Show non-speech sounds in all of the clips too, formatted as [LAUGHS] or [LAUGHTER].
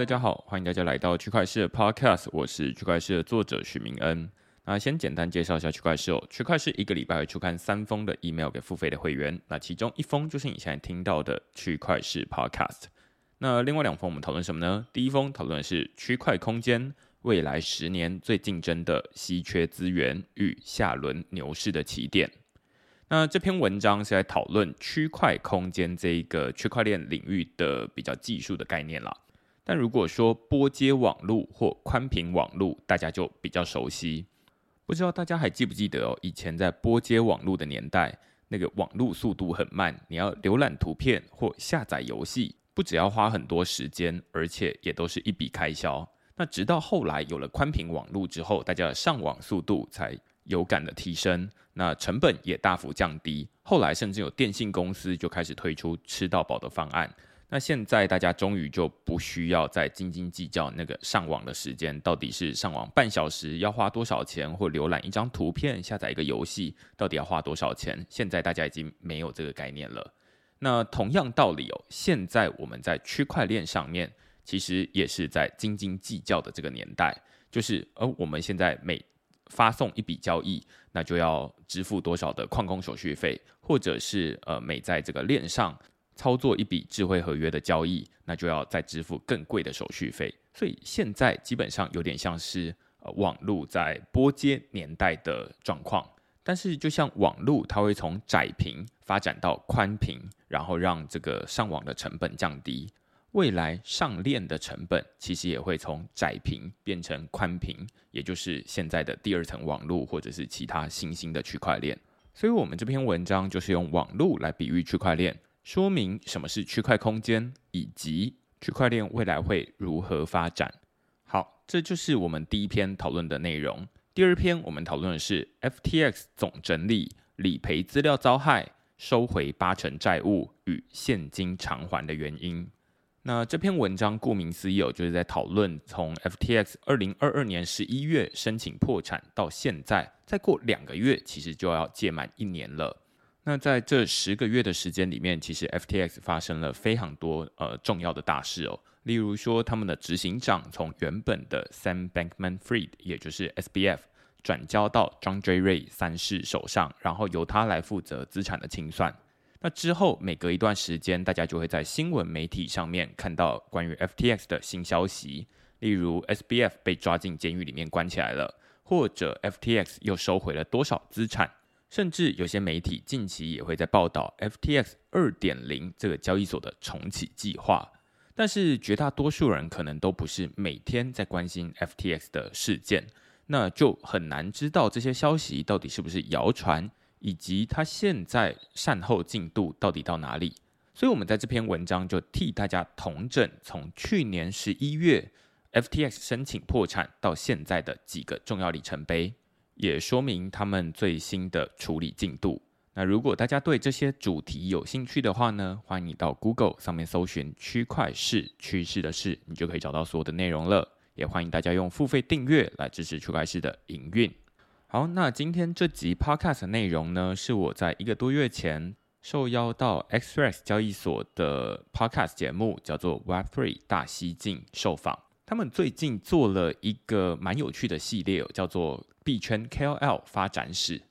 大家好，欢迎大家来到区块市的 Podcast，我是区块市的作者许明恩。那先简单介绍一下区块市哦，区块市一个礼拜会出刊三封的 email 给付费的会员，那其中一封就是你现在听到的区块市 Podcast。那另外两封我们讨论什么呢？第一封讨论的是区块空间未来十年最竞争的稀缺资源与下轮牛市的起点。那这篇文章是在讨论区块空间这一个区块链领域的比较技术的概念啦。但如果说波接网络或宽频网络，大家就比较熟悉。不知道大家还记不记得哦？以前在波接网络的年代，那个网络速度很慢，你要浏览图片或下载游戏，不只要花很多时间，而且也都是一笔开销。那直到后来有了宽频网络之后，大家的上网速度才有感的提升。那成本也大幅降低，后来甚至有电信公司就开始推出吃到饱的方案。那现在大家终于就不需要再斤斤计较那个上网的时间，到底是上网半小时要花多少钱，或浏览一张图片、下载一个游戏到底要花多少钱？现在大家已经没有这个概念了。那同样道理哦，现在我们在区块链上面其实也是在斤斤计较的这个年代，就是而我们现在每发送一笔交易，那就要支付多少的矿工手续费，或者是呃每在这个链上操作一笔智慧合约的交易，那就要再支付更贵的手续费。所以现在基本上有点像是呃网络在波接年代的状况，但是就像网络，它会从窄屏发展到宽屏，然后让这个上网的成本降低。未来上链的成本其实也会从窄屏变成宽屏，也就是现在的第二层网络或者是其他新兴的区块链。所以，我们这篇文章就是用网络来比喻区块链，说明什么是区块空间，以及区块链未来会如何发展。好，这就是我们第一篇讨论的内容。第二篇我们讨论的是 FTX 总整理理赔资料遭害，收回八成债务与现金偿还的原因。那这篇文章顾名思义，就是在讨论从 FTX 二零二二年十一月申请破产到现在，再过两个月，其实就要届满一年了。那在这十个月的时间里面，其实 FTX 发生了非常多呃重要的大事哦。例如说，他们的执行长从原本的 Sam Bankman-Fried，也就是 SBF，转交到 John J. Ray 三世手上，然后由他来负责资产的清算。那之后，每隔一段时间，大家就会在新闻媒体上面看到关于 FTX 的新消息，例如 SBF 被抓进监狱里面关起来了，或者 FTX 又收回了多少资产，甚至有些媒体近期也会在报道 FTX 二点零这个交易所的重启计划。但是绝大多数人可能都不是每天在关心 FTX 的事件，那就很难知道这些消息到底是不是谣传。以及它现在善后进度到底到哪里？所以，我们在这篇文章就替大家统整从去年十一月 FTX 申请破产到现在的几个重要里程碑，也说明他们最新的处理进度。那如果大家对这些主题有兴趣的话呢，欢迎你到 Google 上面搜寻“区块市趋势的事”，你就可以找到所有的内容了。也欢迎大家用付费订阅来支持区块市的营运。好，那今天这集 podcast 内容呢，是我在一个多月前受邀到 Xress 交易所的 podcast 节目，叫做 Web3 大西进受访。他们最近做了一个蛮有趣的系列，叫做币圈 KOL 发展史。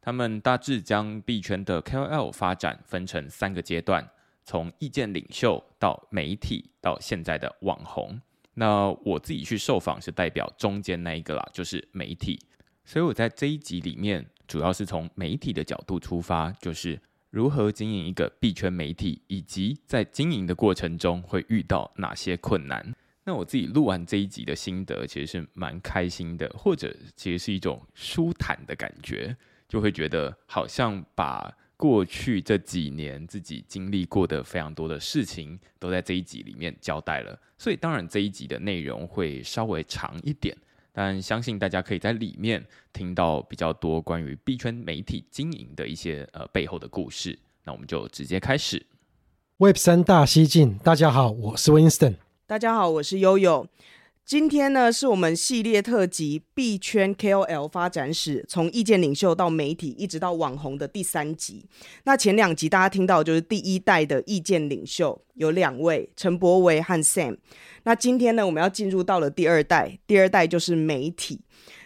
他们大致将币圈的 KOL 发展分成三个阶段，从意见领袖到媒体到现在的网红。那我自己去受访是代表中间那一个啦，就是媒体。所以我在这一集里面，主要是从媒体的角度出发，就是如何经营一个币圈媒体，以及在经营的过程中会遇到哪些困难。那我自己录完这一集的心得，其实是蛮开心的，或者其实是一种舒坦的感觉，就会觉得好像把过去这几年自己经历过的非常多的事情，都在这一集里面交代了。所以当然这一集的内容会稍微长一点。但相信大家可以在里面听到比较多关于币圈媒体经营的一些呃背后的故事。那我们就直接开始。Web 三大西进，大家好，我是 Winston。大家好，我是悠悠。今天呢，是我们系列特辑币圈 KOL 发展史，从意见领袖到媒体，一直到网红的第三集。那前两集大家听到就是第一代的意见领袖，有两位陈柏维和 Sam。那今天呢，我们要进入到了第二代，第二代就是媒体。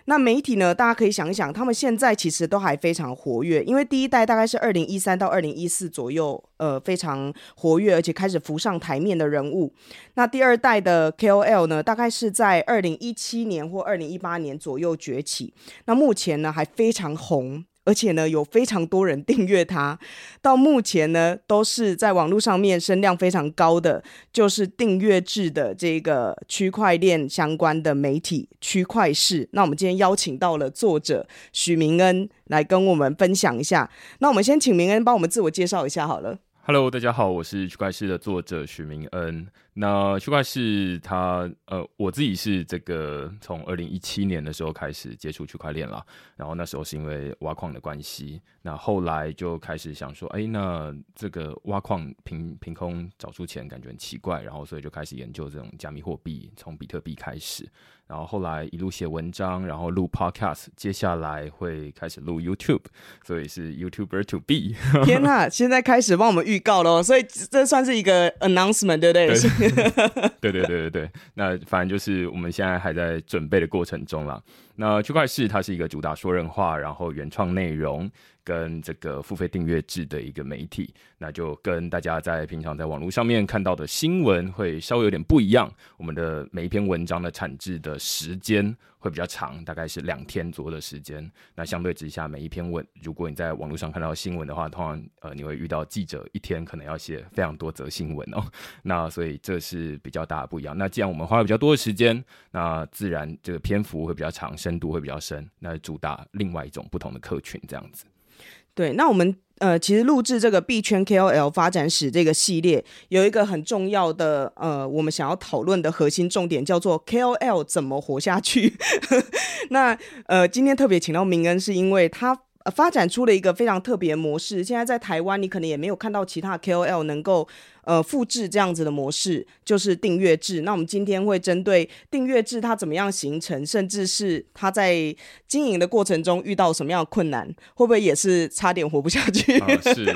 那媒体呢？大家可以想一想，他们现在其实都还非常活跃，因为第一代大概是二零一三到二零一四左右，呃，非常活跃，而且开始浮上台面的人物。那第二代的 KOL 呢，大概是在二零一七年或二零一八年左右崛起。那目前呢，还非常红。而且呢，有非常多人订阅它，[LAUGHS] 到目前呢，都是在网络上面声量非常高的，就是订阅制的这个区块链相关的媒体区块市。那我们今天邀请到了作者许明恩来跟我们分享一下。那我们先请明恩帮我们自我介绍一下好了。Hello，大家好，我是区块市的作者许明恩。那区块是它呃，我自己是这个从二零一七年的时候开始接触区块链了，然后那时候是因为挖矿的关系，那后来就开始想说，哎，那这个挖矿凭凭空找出钱感觉很奇怪，然后所以就开始研究这种加密货币，从比特币开始，然后后来一路写文章，然后录 Podcast，接下来会开始录 YouTube，所以是 YouTuber to be。天呐，现在开始帮我们预告喽，所以这算是一个 announcement，对不对？[LAUGHS] 对 [LAUGHS] 对对对对，那反正就是我们现在还在准备的过程中了。那区块市它是一个主打说人话，然后原创内容。跟这个付费订阅制的一个媒体，那就跟大家在平常在网络上面看到的新闻会稍微有点不一样。我们的每一篇文章的产制的时间会比较长，大概是两天左右的时间。那相对之下，每一篇文，如果你在网络上看到新闻的话，通常呃你会遇到记者一天可能要写非常多则新闻哦。那所以这是比较大的不一样。那既然我们花了比较多的时间，那自然这个篇幅会比较长，深度会比较深。那主打另外一种不同的客群，这样子。对，那我们呃，其实录制这个币圈 KOL 发展史这个系列，有一个很重要的呃，我们想要讨论的核心重点叫做 KOL 怎么活下去。[LAUGHS] 那呃，今天特别请到明恩，是因为他发展出了一个非常特别模式。现在在台湾，你可能也没有看到其他 KOL 能够。呃，复制这样子的模式就是订阅制。那我们今天会针对订阅制它怎么样形成，甚至是它在经营的过程中遇到什么样的困难，会不会也是差点活不下去？是，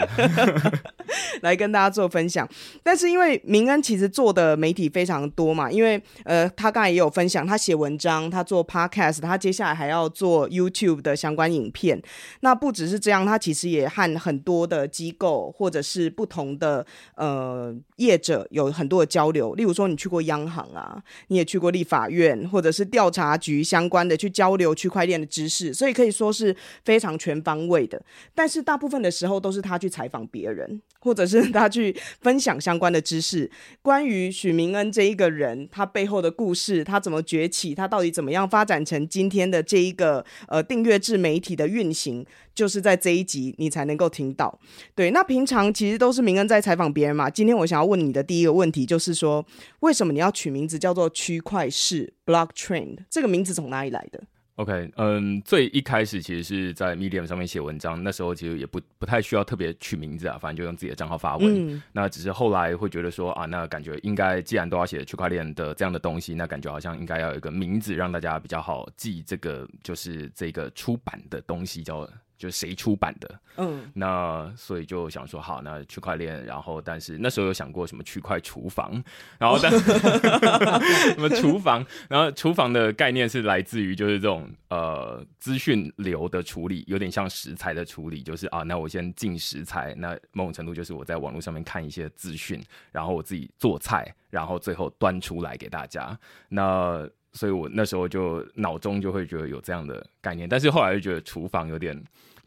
[LAUGHS] [LAUGHS] 来跟大家做分享。但是因为明恩其实做的媒体非常多嘛，因为呃，他刚才也有分享，他写文章，他做 podcast，他接下来还要做 YouTube 的相关影片。那不只是这样，他其实也和很多的机构或者是不同的呃。业者有很多的交流，例如说你去过央行啊，你也去过立法院或者是调查局相关的去交流区块链的知识，所以可以说是非常全方位的。但是大部分的时候都是他去采访别人，或者是他去分享相关的知识。关于许明恩这一个人，他背后的故事，他怎么崛起，他到底怎么样发展成今天的这一个呃订阅制媒体的运行。就是在这一集你才能够听到，对。那平常其实都是明恩在采访别人嘛。今天我想要问你的第一个问题就是说，为什么你要取名字叫做区块式 （Block Trend）？这个名字从哪里来的？OK，嗯，最一开始其实是在 Medium 上面写文章，那时候其实也不不太需要特别取名字啊，反正就用自己的账号发文。那只是后来会觉得说啊，那感觉应该既然都要写区块链的这样的东西，那感觉好像应该要有一个名字让大家比较好记。这个就是这个出版的东西叫。就是谁出版的，嗯，那所以就想说好，那区块链，然后但是那时候有想过什么区块厨房，然后 [LAUGHS] 但 [LAUGHS] 什么厨房，然后厨房的概念是来自于就是这种呃资讯流的处理，有点像食材的处理，就是啊，那我先进食材，那某种程度就是我在网络上面看一些资讯，然后我自己做菜，然后最后端出来给大家，那所以我那时候就脑中就会觉得有这样的概念，但是后来就觉得厨房有点。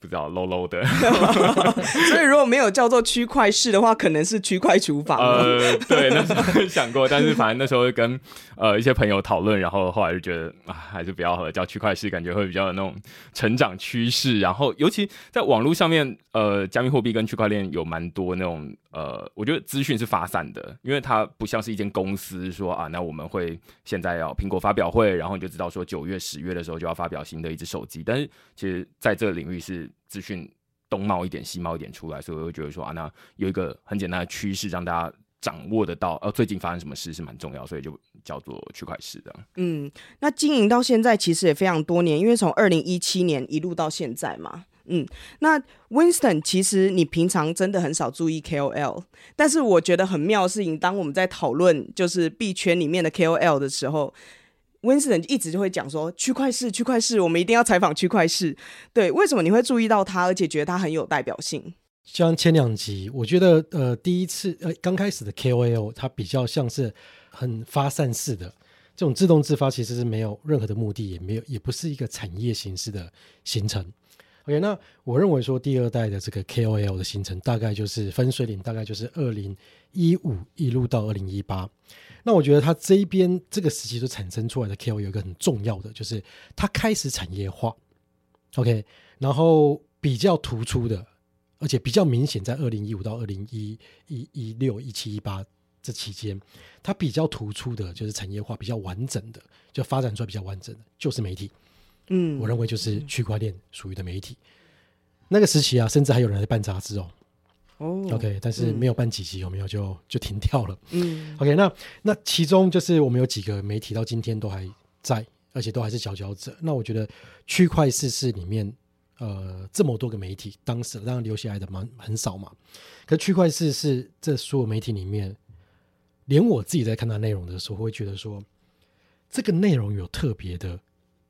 不知道 low low 的，[LAUGHS] 所以如果没有叫做区块式的话，可能是区块厨房。呃，对，那时候想过，但是反正那时候跟呃一些朋友讨论，然后后来就觉得啊，还是不要和叫区块式，感觉会比较有那种成长趋势。然后尤其在网络上面，呃，加密货币跟区块链有蛮多那种呃，我觉得资讯是发散的，因为它不像是一间公司说啊，那我们会现在要苹果发表会，然后你就知道说九月、十月的时候就要发表新的一只手机。但是其实在这个领域是。资讯东冒一点西冒一点出来，所以我会觉得说啊，那有一个很简单的趋势，让大家掌握得到，呃，最近发生什么事是蛮重要，所以就叫做区块市的。嗯，那经营到现在其实也非常多年，因为从二零一七年一路到现在嘛。嗯，那 Winston 其实你平常真的很少注意 KOL，但是我觉得很妙的事情，当我们在讨论就是币圈里面的 KOL 的时候，Winston 一直就会讲说区块市，区块市，我们一定要采访区块市。对，为什么你会注意到他，而且觉得他很有代表性？像前两集，我觉得呃，第一次呃刚开始的 KOL，它比较像是很发散式的这种自动自发，其实是没有任何的目的，也没有也不是一个产业形式的形成。OK，那我认为说第二代的这个 KOL 的形成，大概就是分水岭，大概就是二零一五一路到二零一八。那我觉得它这一边这个时期所产生出来的 KOL 有一个很重要的，就是它开始产业化。OK，然后比较突出的。而且比较明显，在二零一五到二零一一一六一七一八这期间，它比较突出的就是产业化比较完整的，就发展出来比较完整的，就是媒体。嗯，我认为就是区块链属于的媒体。那个时期啊，甚至还有人在办杂志哦。哦，OK，但是没有办几集，有没有就就停掉了。嗯，OK，那那其中就是我们有几个媒体到今天都还在，而且都还是佼佼者。那我觉得区块市是里面。呃，这么多个媒体，当时当然留下来的蛮很少嘛。可区块市是这所有媒体里面，连我自己在看到内容的时候，会觉得说，这个内容有特别的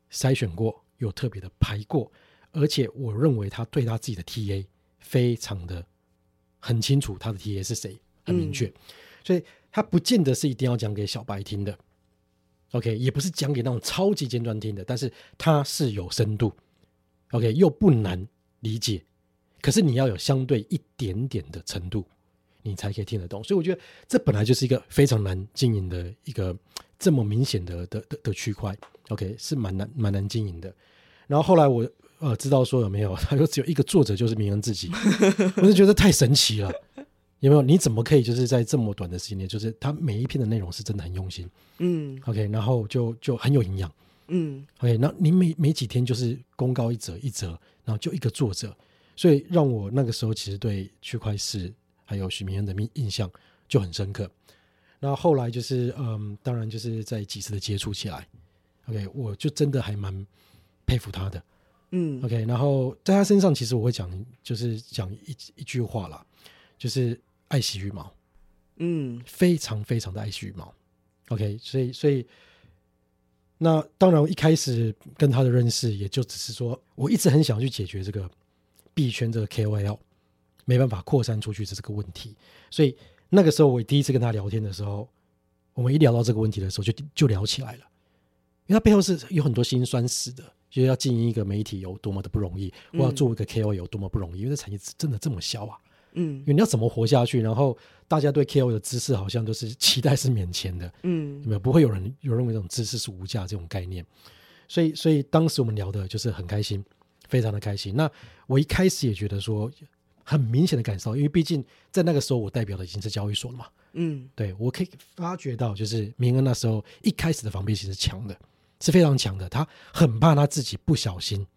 筛选过，有特别的排过，而且我认为他对他自己的 TA 非常的很清楚，他的 TA 是谁，很明确，所以他不见得是一定要讲给小白听的，OK，也不是讲给那种超级尖端听的，但是他是有深度。OK，又不难理解，可是你要有相对一点点的程度，你才可以听得懂。所以我觉得这本来就是一个非常难经营的一个这么明显的的的的区块。OK，是蛮难蛮难经营的。然后后来我呃知道说有没有，[LAUGHS] 他说只有一个作者就是明恩自己，[LAUGHS] 我就觉得太神奇了。有没有？你怎么可以就是在这么短的时间内，就是他每一篇的内容是真的很用心。嗯，OK，然后就就很有营养。嗯，OK，那你每每几天就是公告一则一则，然后就一个作者，所以让我那个时候其实对区块市还有许明恩的印印象就很深刻。那后来就是嗯，当然就是在几次的接触起来，OK，我就真的还蛮佩服他的，嗯，OK，然后在他身上其实我会讲就是讲一一句话啦，就是爱惜羽毛，嗯，非常非常的爱惜羽毛，OK，所以所以。那当然，一开始跟他的认识，也就只是说，我一直很想去解决这个币圈这个 KOL 没办法扩散出去的这个问题。所以那个时候，我第一次跟他聊天的时候，我们一聊到这个问题的时候，就就聊起来了。因为他背后是有很多辛酸史的，就是要经营一个媒体有多么的不容易，我要做一个 KOL 有多么不容易，因为这产业真的这么小啊。嗯，因为你要怎么活下去？然后大家对 KOL 的知识好像都是 [LAUGHS] 期待是免钱的，嗯，有没有？不会有人有认为这种知识是无价这种概念。所以，所以当时我们聊的就是很开心，非常的开心。那我一开始也觉得说，很明显的感受，因为毕竟在那个时候我代表的已经是交易所了嘛，嗯，对我可以发觉到，就是明恩那时候一开始的防备心是强的，是非常强的，他很怕他自己不小心。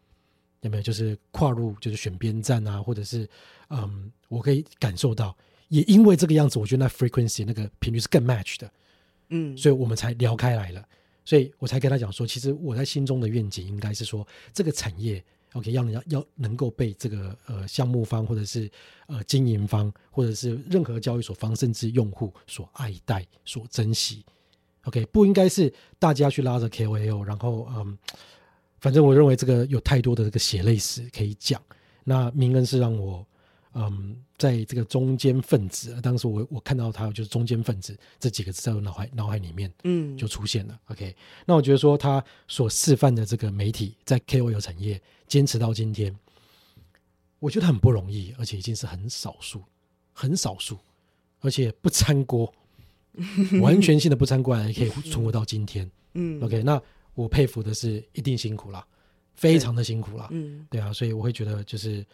有没有就是跨入就是选边站啊，或者是嗯，我可以感受到，也因为这个样子，我觉得那 frequency 那个频率是更 match 的，嗯，所以我们才聊开来了，所以我才跟他讲说，其实我在心中的愿景应该是说，这个产业 OK 要要要能够被这个呃项目方或者是呃经营方或者是任何交易所方甚至用户所爱戴所珍惜，OK 不应该是大家去拉着 KOL，然后嗯。反正我认为这个有太多的这个血泪史可以讲。那明恩是让我，嗯，在这个中间分子，当时我我看到他就是中间分子这几个字在我脑海脑海里面，嗯，就出现了。OK，那我觉得说他所示范的这个媒体在 KOL 产业坚持到今天，我觉得很不容易，而且已经是很少数，很少数，而且不掺锅，[LAUGHS] 完全性的不参观也可以存活到今天。嗯，OK，那。我佩服的是，一定辛苦了，非常的辛苦了。嗯，对啊，所以我会觉得，就是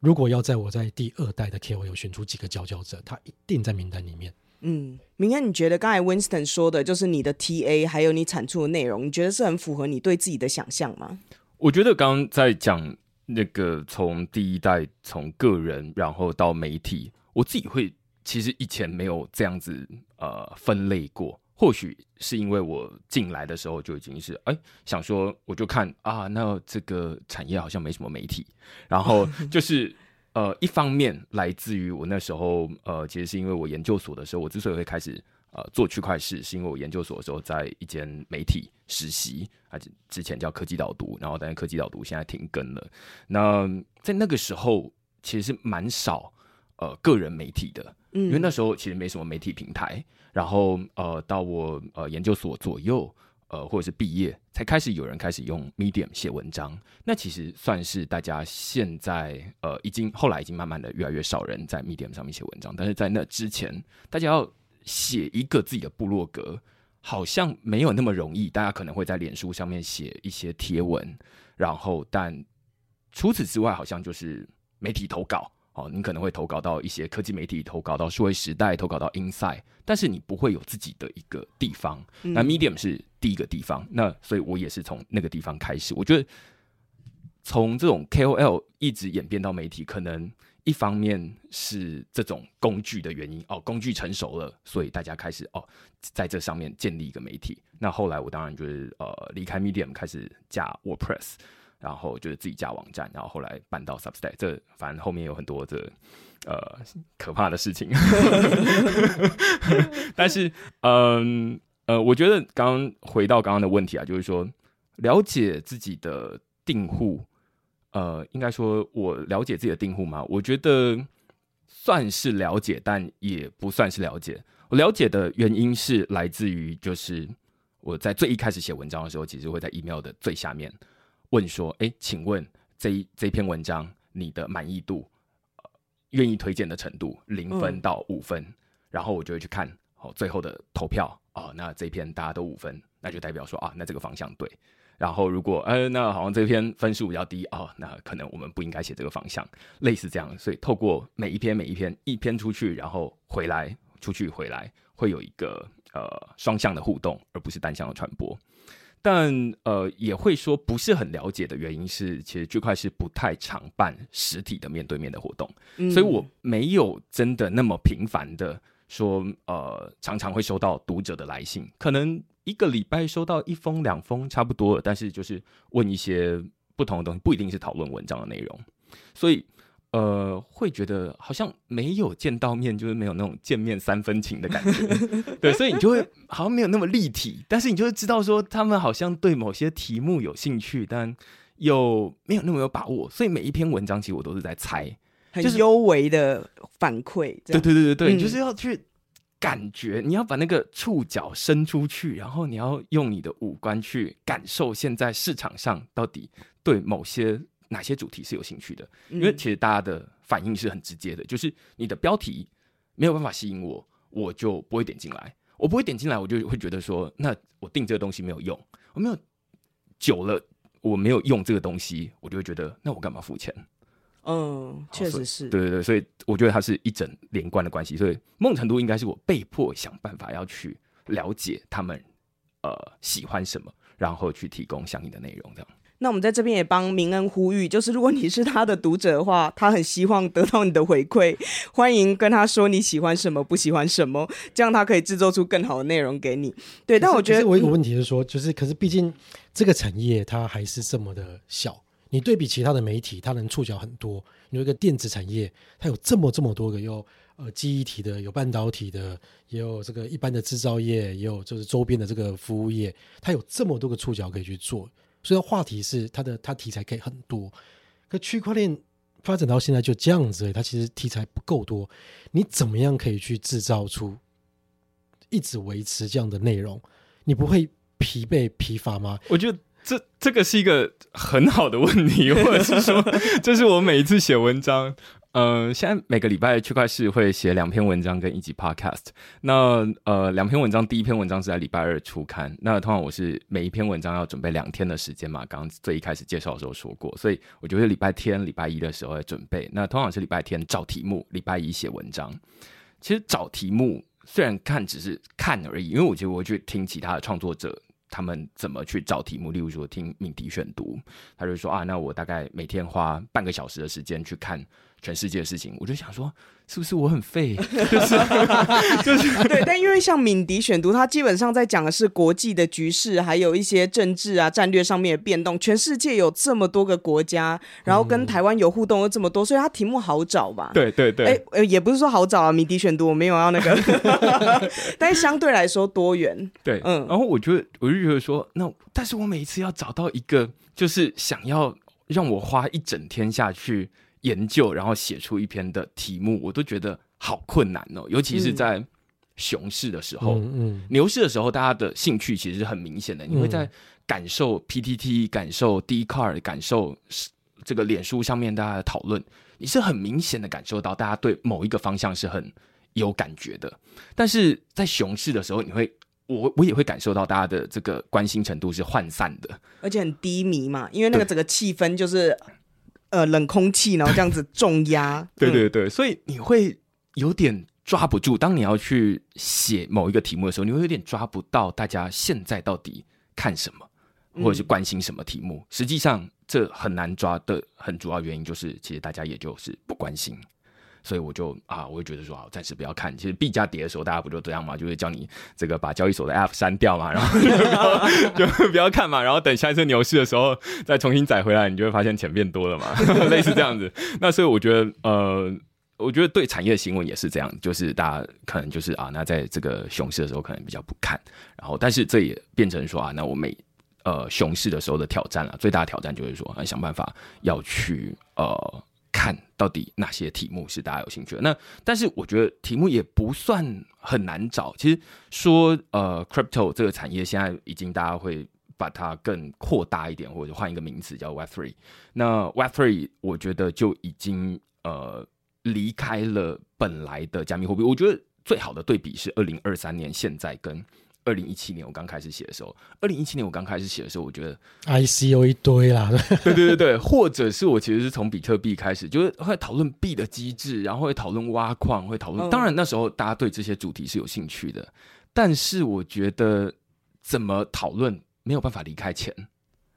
如果要在我在第二代的 KOL 选出几个佼佼者，他一定在名单里面。嗯，明天你觉得刚才 Winston 说的，就是你的 TA 还有你产出的内容，你觉得是很符合你对自己的想象吗？我觉得刚刚在讲那个从第一代从个人，然后到媒体，我自己会其实以前没有这样子呃分类过。或许是因为我进来的时候就已经是哎想说，我就看啊，那这个产业好像没什么媒体，然后 [LAUGHS] 就是呃一方面来自于我那时候呃其实是因为我研究所的时候，我之所以会开始呃做区块市，是因为我研究所的时候在一间媒体实习，啊之前叫科技导读，然后但是科技导读现在停更了。那在那个时候其实是蛮少呃个人媒体的，嗯因为那时候其实没什么媒体平台。然后呃，到我呃研究所左右，呃或者是毕业，才开始有人开始用 Medium 写文章。那其实算是大家现在呃已经后来已经慢慢的越来越少人在 Medium 上面写文章，但是在那之前，大家要写一个自己的部落格，好像没有那么容易。大家可能会在脸书上面写一些贴文，然后但除此之外，好像就是媒体投稿。哦，你可能会投稿到一些科技媒体，投稿到数位时代，投稿到 Inside，但是你不会有自己的一个地方。那 Medium 是第一个地方，那所以我也是从那个地方开始。我觉得从这种 KOL 一直演变到媒体，可能一方面是这种工具的原因哦，工具成熟了，所以大家开始哦在这上面建立一个媒体。那后来我当然就是呃离开 Medium，开始加 WordPress。然后就是自己架网站，然后后来搬到 Substack，这反正后面有很多的呃可怕的事情。[LAUGHS] 但是，嗯呃，我觉得刚刚回到刚刚的问题啊，就是说了解自己的订户，呃，应该说我了解自己的订户吗？我觉得算是了解，但也不算是了解。我了解的原因是来自于，就是我在最一开始写文章的时候，其实会在 email 的最下面。问说：“哎，请问这一这篇文章你的满意度，呃，愿意推荐的程度，零分到五分，然后我就会去看哦，最后的投票哦，那这篇大家都五分，那就代表说啊，那这个方向对。然后如果呃，那好像这篇分数比较低哦，那可能我们不应该写这个方向，类似这样。所以透过每一篇每一篇一篇出去，然后回来出去回来，会有一个呃双向的互动，而不是单向的传播。”但呃，也会说不是很了解的原因是，其实区块是不太常办实体的面对面的活动，所以我没有真的那么频繁的说，呃，常常会收到读者的来信，可能一个礼拜收到一封两封差不多了，但是就是问一些不同的东西，不一定是讨论文章的内容，所以。呃，会觉得好像没有见到面，就是没有那种见面三分情的感觉，[LAUGHS] 对，所以你就会好像没有那么立体，但是你就会知道说他们好像对某些题目有兴趣，但又没有那么有把握，所以每一篇文章其实我都是在猜，就是幽微的反馈，对对对对对，就是要去感觉，你要把那个触角伸出去，然后你要用你的五官去感受现在市场上到底对某些。哪些主题是有兴趣的？因为其实大家的反应是很直接的，就是你的标题没有办法吸引我，我就不会点进来。我不会点进来，我就会觉得说，那我订这个东西没有用。我没有久了，我没有用这个东西，我就会觉得，那我干嘛付钱？嗯，确实是。对对对，所以我觉得它是一整连贯的关系。所以某种程度应该是我被迫想办法要去了解他们呃喜欢什么，然后去提供相应的内容，这样。那我们在这边也帮明恩呼吁，就是如果你是他的读者的话，他很希望得到你的回馈，欢迎跟他说你喜欢什么，不喜欢什么，这样他可以制作出更好的内容给你。对，但我觉得我有个问题是说，就是可是毕竟这个产业它还是这么的小，你对比其他的媒体，它能触角很多。有一个电子产业，它有这么这么多个，有呃记忆体的，有半导体的，也有这个一般的制造业，也有就是周边的这个服务业，它有这么多个触角可以去做。所以话题是它的，它题材可以很多。可区块链发展到现在就这样子，它其实题材不够多。你怎么样可以去制造出一直维持这样的内容？你不会疲惫疲乏吗？我觉得这这个是一个很好的问题，[LAUGHS] 或者是说，这是我每一次写文章。呃，现在每个礼拜区块市会写两篇文章跟一集 podcast。那呃，两篇文章，第一篇文章是在礼拜二出刊。那通常我是每一篇文章要准备两天的时间嘛，刚刚最一开始介绍的时候说过，所以我觉得礼拜天、礼拜一的时候来准备。那通常是礼拜天找题目，礼拜一写文章。其实找题目虽然看只是看而已，因为我觉得我去听其他的创作者。他们怎么去找题目？例如说听命题选读，他就说啊，那我大概每天花半个小时的时间去看全世界的事情，我就想说，是不是我很废 [LAUGHS] 就是？[LAUGHS] 对，但因为像敏迪选读，它基本上在讲的是国际的局势，还有一些政治啊、战略上面的变动。全世界有这么多个国家，然后跟台湾有互动又这么多，所以它题目好找吧？对对对，哎、呃，也不是说好找啊，敏迪选读我没有要那个，[LAUGHS] 但是相对来说多元。对，嗯然后我觉得，我就觉得说，那但是我每一次要找到一个，就是想要让我花一整天下去研究，然后写出一篇的题目，我都觉得好困难哦，尤其是在熊市的时候。嗯嗯，牛市的时候，大家的兴趣其实是很明显的，你会在感受 PTT、感受 d c a r 感受这个脸书上面大家的讨论，你是很明显的感受到大家对某一个方向是很有感觉的。但是在熊市的时候，你会我我也会感受到大家的这个关心程度是涣散的。而且很低迷嘛，因为那个整个气氛就是呃冷空气，然后这样子 [LAUGHS] 重压。嗯对对对，所以你会有点抓不住。当你要去写某一个题目的时候，你会有点抓不到大家现在到底看什么，或者是关心什么题目。实际上，这很难抓的很主要原因就是，其实大家也就是不关心。所以我就啊，我会觉得说，好，暂时不要看。其实币价跌的时候，大家不就这样嘛，就会叫你这个把交易所的 App 删掉嘛，然后就不要看嘛，然后等下一次牛市的时候再重新载回来，你就会发现钱变多了嘛，[LAUGHS] 类似这样子。那所以我觉得，呃，我觉得对产业新闻也是这样，就是大家可能就是啊，那在这个熊市的时候可能比较不看，然后但是这也变成说啊，那我每呃熊市的时候的挑战了，最大的挑战就是说，啊、想办法要去呃看到底哪些题目是大家有兴趣的。那但是我觉得题目也不算很难找，其实说呃 crypto 这个产业现在已经大家会。把它更扩大一点，或者换一个名词叫 Web Three。那 Web Three 我觉得就已经呃离开了本来的加密货币。我觉得最好的对比是二零二三年现在跟二零一七年我刚开始写的时候。二零一七年我刚开始写的时候，我觉得 ICO 一堆啦，[LAUGHS] 对对对对，或者是我其实是从比特币开始，就是会讨论币的机制，然后会讨论挖矿，会讨论。嗯当然那时候大家对这些主题是有兴趣的，但是我觉得怎么讨论没有办法离开钱。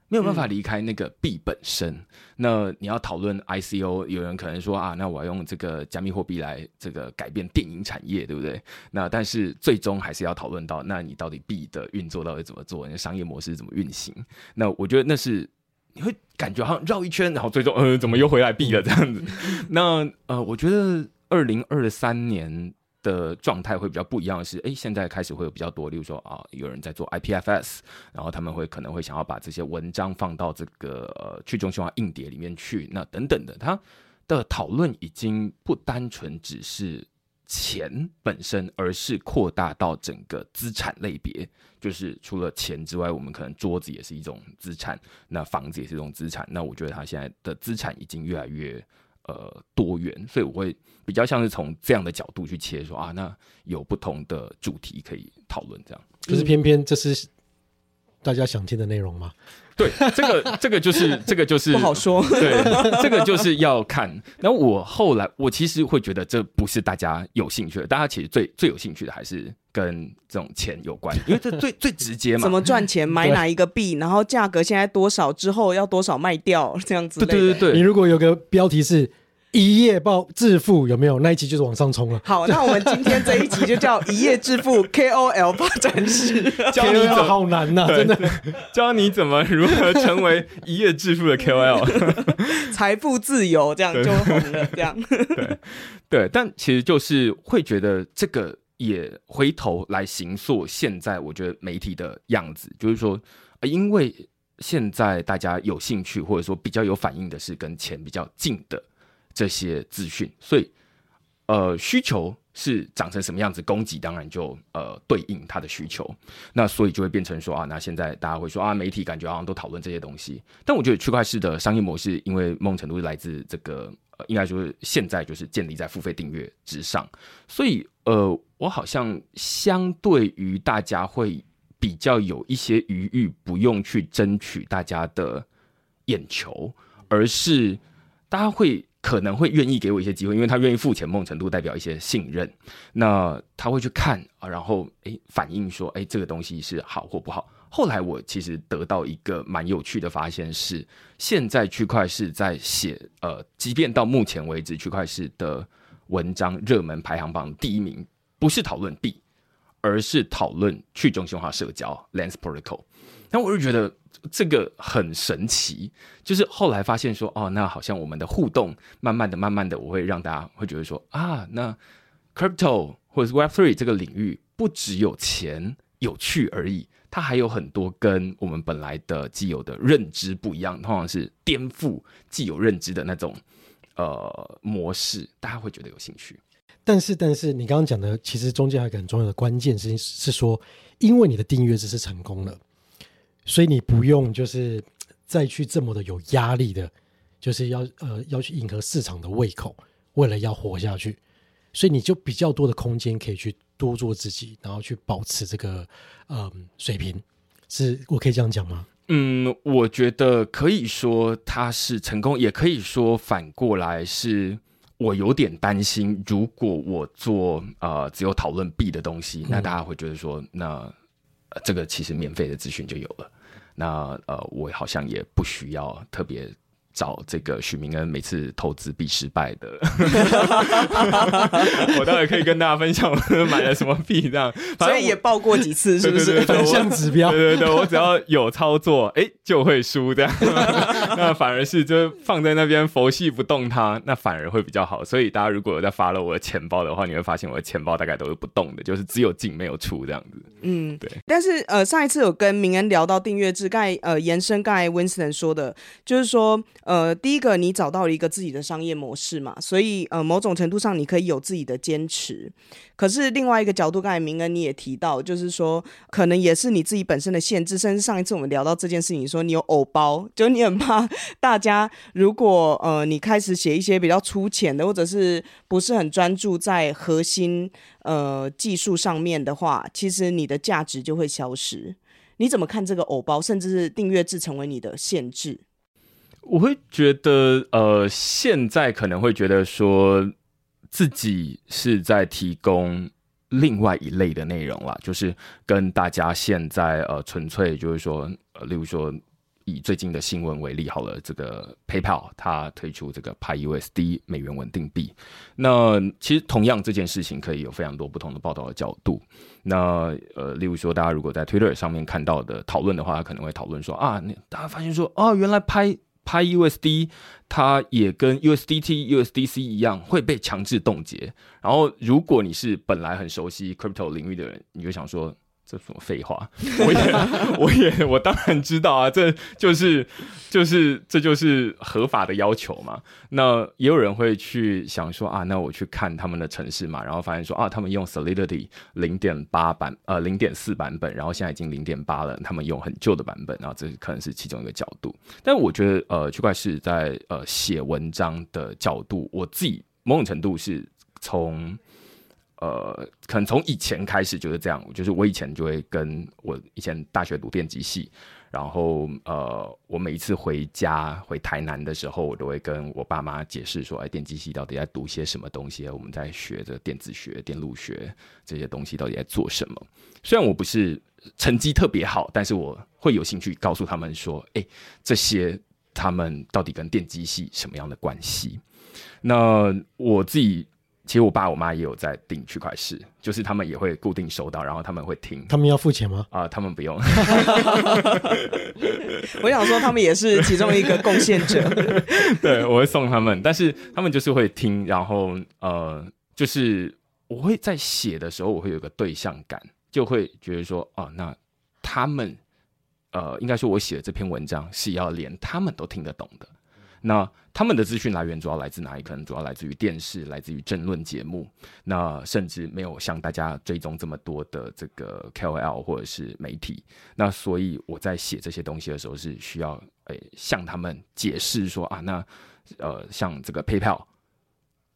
没有办法离开那个币本身。那你要讨论 ICO，有人可能说啊，那我要用这个加密货币来这个改变电影产业，对不对？那但是最终还是要讨论到，那你到底币的运作到底怎么做，你的商业模式怎么运行？那我觉得那是你会感觉好像绕一圈，然后最终呃怎么又回来币了这样子。那呃，我觉得二零二三年。的状态会比较不一样的是，诶，现在开始会有比较多，例如说啊，有人在做 IPFS，然后他们会可能会想要把这些文章放到这个去中心化硬碟里面去，那等等的，它的讨论已经不单纯只是钱本身，而是扩大到整个资产类别，就是除了钱之外，我们可能桌子也是一种资产，那房子也是一种资产，那我觉得它现在的资产已经越来越。呃，多元，所以我会比较像是从这样的角度去切说啊，那有不同的主题可以讨论，这样。可是偏偏这是大家想听的内容吗？对，这个这个就是 [LAUGHS] 这个就是不好说。对，这个就是要看。然后我后来我其实会觉得这不是大家有兴趣的，大家其实最最有兴趣的还是跟这种钱有关，因为这 [LAUGHS] 最最直接嘛。怎么赚钱？买哪一个币？然后价格现在多少？之后要多少卖掉？这样子。对对对对，你如果有个标题是“一夜暴致富”，有没有？那一集就是往上冲了。好，那我们今天这一集就叫一夜致富 [LAUGHS] KOL 发展史。教你怎么好难呐、真的。[LAUGHS] 教你怎么如何成为一夜致富的 [LAUGHS] KOL。财富自由，这样就红了。这样，对，但其实就是会觉得这个也回头来形塑现在我觉得媒体的样子，就是说，呃因为现在大家有兴趣或者说比较有反应的是跟钱比较近的这些资讯，所以呃需求是长成什么样子，供给当然就呃对应它的需求，那所以就会变成说啊，那现在大家会说啊，媒体感觉好像都讨论这些东西，但我觉得区块式的商业模式，因为某种程度是来自这个。应该说现在就是建立在付费订阅之上，所以呃，我好像相对于大家会比较有一些余裕，不用去争取大家的眼球，而是大家会可能会愿意给我一些机会，因为他愿意付钱，某种程度代表一些信任。那他会去看啊，然后诶反映说，诶这个东西是好或不好。后来我其实得到一个蛮有趣的发现是，现在区块是在写呃，即便到目前为止，区块市的文章热门排行榜第一名不是讨论币，而是讨论去中心化社交 Lens Protocol。那我就觉得这个很神奇，就是后来发现说，哦，那好像我们的互动，慢慢的、慢慢的，我会让大家会觉得说，啊，那 Crypto 或者是 Web Three 这个领域不只有钱有趣而已，它还有很多跟我们本来的既有的认知不一样，通常是颠覆既有认知的那种呃模式，大家会觉得有兴趣。但是，但是你刚刚讲的，其实中间还有一个很重要的关键是是说，因为你的订阅制是成功了。所以你不用就是再去这么的有压力的，就是要呃要去迎合市场的胃口，为了要活下去，所以你就比较多的空间可以去多做自己，然后去保持这个嗯水平，是我可以这样讲吗？嗯，我觉得可以说他是成功，也可以说反过来是我有点担心，如果我做呃只有讨论 B 的东西，那大家会觉得说那。这个其实免费的资讯就有了，那呃，我好像也不需要特别。找这个许明恩每次投资必失败的，[LAUGHS] 我倒也可以跟大家分享我买了什么币这样，所以也报过几次，是不是？反向指标，对对对，我只要有操作，哎，就会输这样，[LAUGHS] 那反而是就放在那边佛系不动它，那反而会比较好。所以大家如果有在发了我的钱包的话，你会发现我的钱包大概都是不动的，就是只有进没有出这样子。嗯，对。但是呃，上一次有跟明恩聊到订阅制，刚才呃延伸刚才 Winston 说的，就是说。呃，第一个，你找到了一个自己的商业模式嘛，所以呃，某种程度上你可以有自己的坚持。可是另外一个角度，刚才明恩你也提到，就是说可能也是你自己本身的限制。甚至上一次我们聊到这件事情，说你有偶包，就你很怕大家如果呃你开始写一些比较粗浅的，或者是不是很专注在核心呃技术上面的话，其实你的价值就会消失。你怎么看这个偶包，甚至是订阅制成为你的限制？我会觉得，呃，现在可能会觉得说自己是在提供另外一类的内容啦，就是跟大家现在呃纯粹就是说，呃，例如说以最近的新闻为例好了，这个 PayPal 它推出这个 PayUSD 美元稳定币，那其实同样这件事情可以有非常多不同的报道的角度。那呃，例如说大家如果在 Twitter 上面看到的讨论的话，可能会讨论说啊，那大家发现说哦，原来拍拍 USD，它也跟 USDT、USDC 一样会被强制冻结。然后，如果你是本来很熟悉 crypto 领域的人，你就想说。这什么废话？[LAUGHS] 我也，[LAUGHS] 我也，我当然知道啊，这就是，就是，这就是合法的要求嘛。那也有人会去想说啊，那我去看他们的城市嘛，然后发现说啊，他们用 Solidity 零点八版，呃，零点四版本，然后现在已经零点八了，他们用很旧的版本，然后这可能是其中一个角度。但我觉得，呃，区块是在呃写文章的角度，我自己某种程度是从。呃，可能从以前开始就是这样，就是我以前就会跟我以前大学读电机系，然后呃，我每一次回家回台南的时候，我都会跟我爸妈解释说，哎，电机系到底在读些什么东西？我们在学这电子学、电路学这些东西到底在做什么？虽然我不是成绩特别好，但是我会有兴趣告诉他们说，哎，这些他们到底跟电机系什么样的关系？那我自己。其实我爸我妈也有在订区块市，就是他们也会固定收到，然后他们会听。他们要付钱吗？啊，他们不用。[LAUGHS] 我想说，他们也是其中一个贡献者。[LAUGHS] 对，我会送他们，但是他们就是会听，然后呃，就是我会在写的时候，我会有个对象感，就会觉得说，哦，那他们呃，应该说我写的这篇文章是要连他们都听得懂的。那他们的资讯来源主要来自哪里？可能主要来自于电视，来自于政论节目。那甚至没有像大家追踪这么多的这个 KOL 或者是媒体。那所以我在写这些东西的时候，是需要诶向他们解释说啊，那呃像这个 PayPal，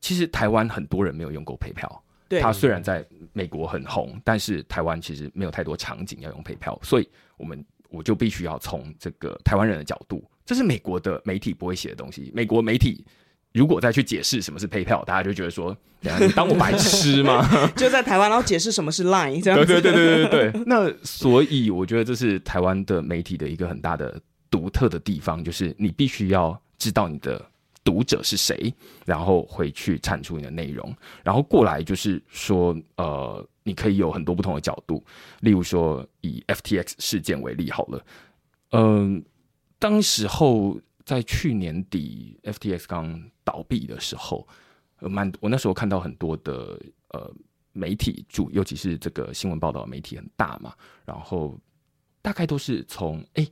其实台湾很多人没有用过 PayPal。对，它虽然在美国很红，但是台湾其实没有太多场景要用 PayPal，所以我们我就必须要从这个台湾人的角度。这是美国的媒体不会写的东西。美国媒体如果再去解释什么是 PayPal，大家就觉得说，你当我白痴吗？[LAUGHS] 就在台湾，然后解释什么是 Line 这样子。对对对对对对。那所以我觉得这是台湾的媒体的一个很大的独特的地方，就是你必须要知道你的读者是谁，然后回去产出你的内容，然后过来就是说，呃，你可以有很多不同的角度，例如说以 FTX 事件为例好了，嗯、当时候在去年底 FTX 刚倒闭的时候，呃，蛮我那时候看到很多的呃媒体主，尤其是这个新闻报道媒体很大嘛，然后大概都是从哎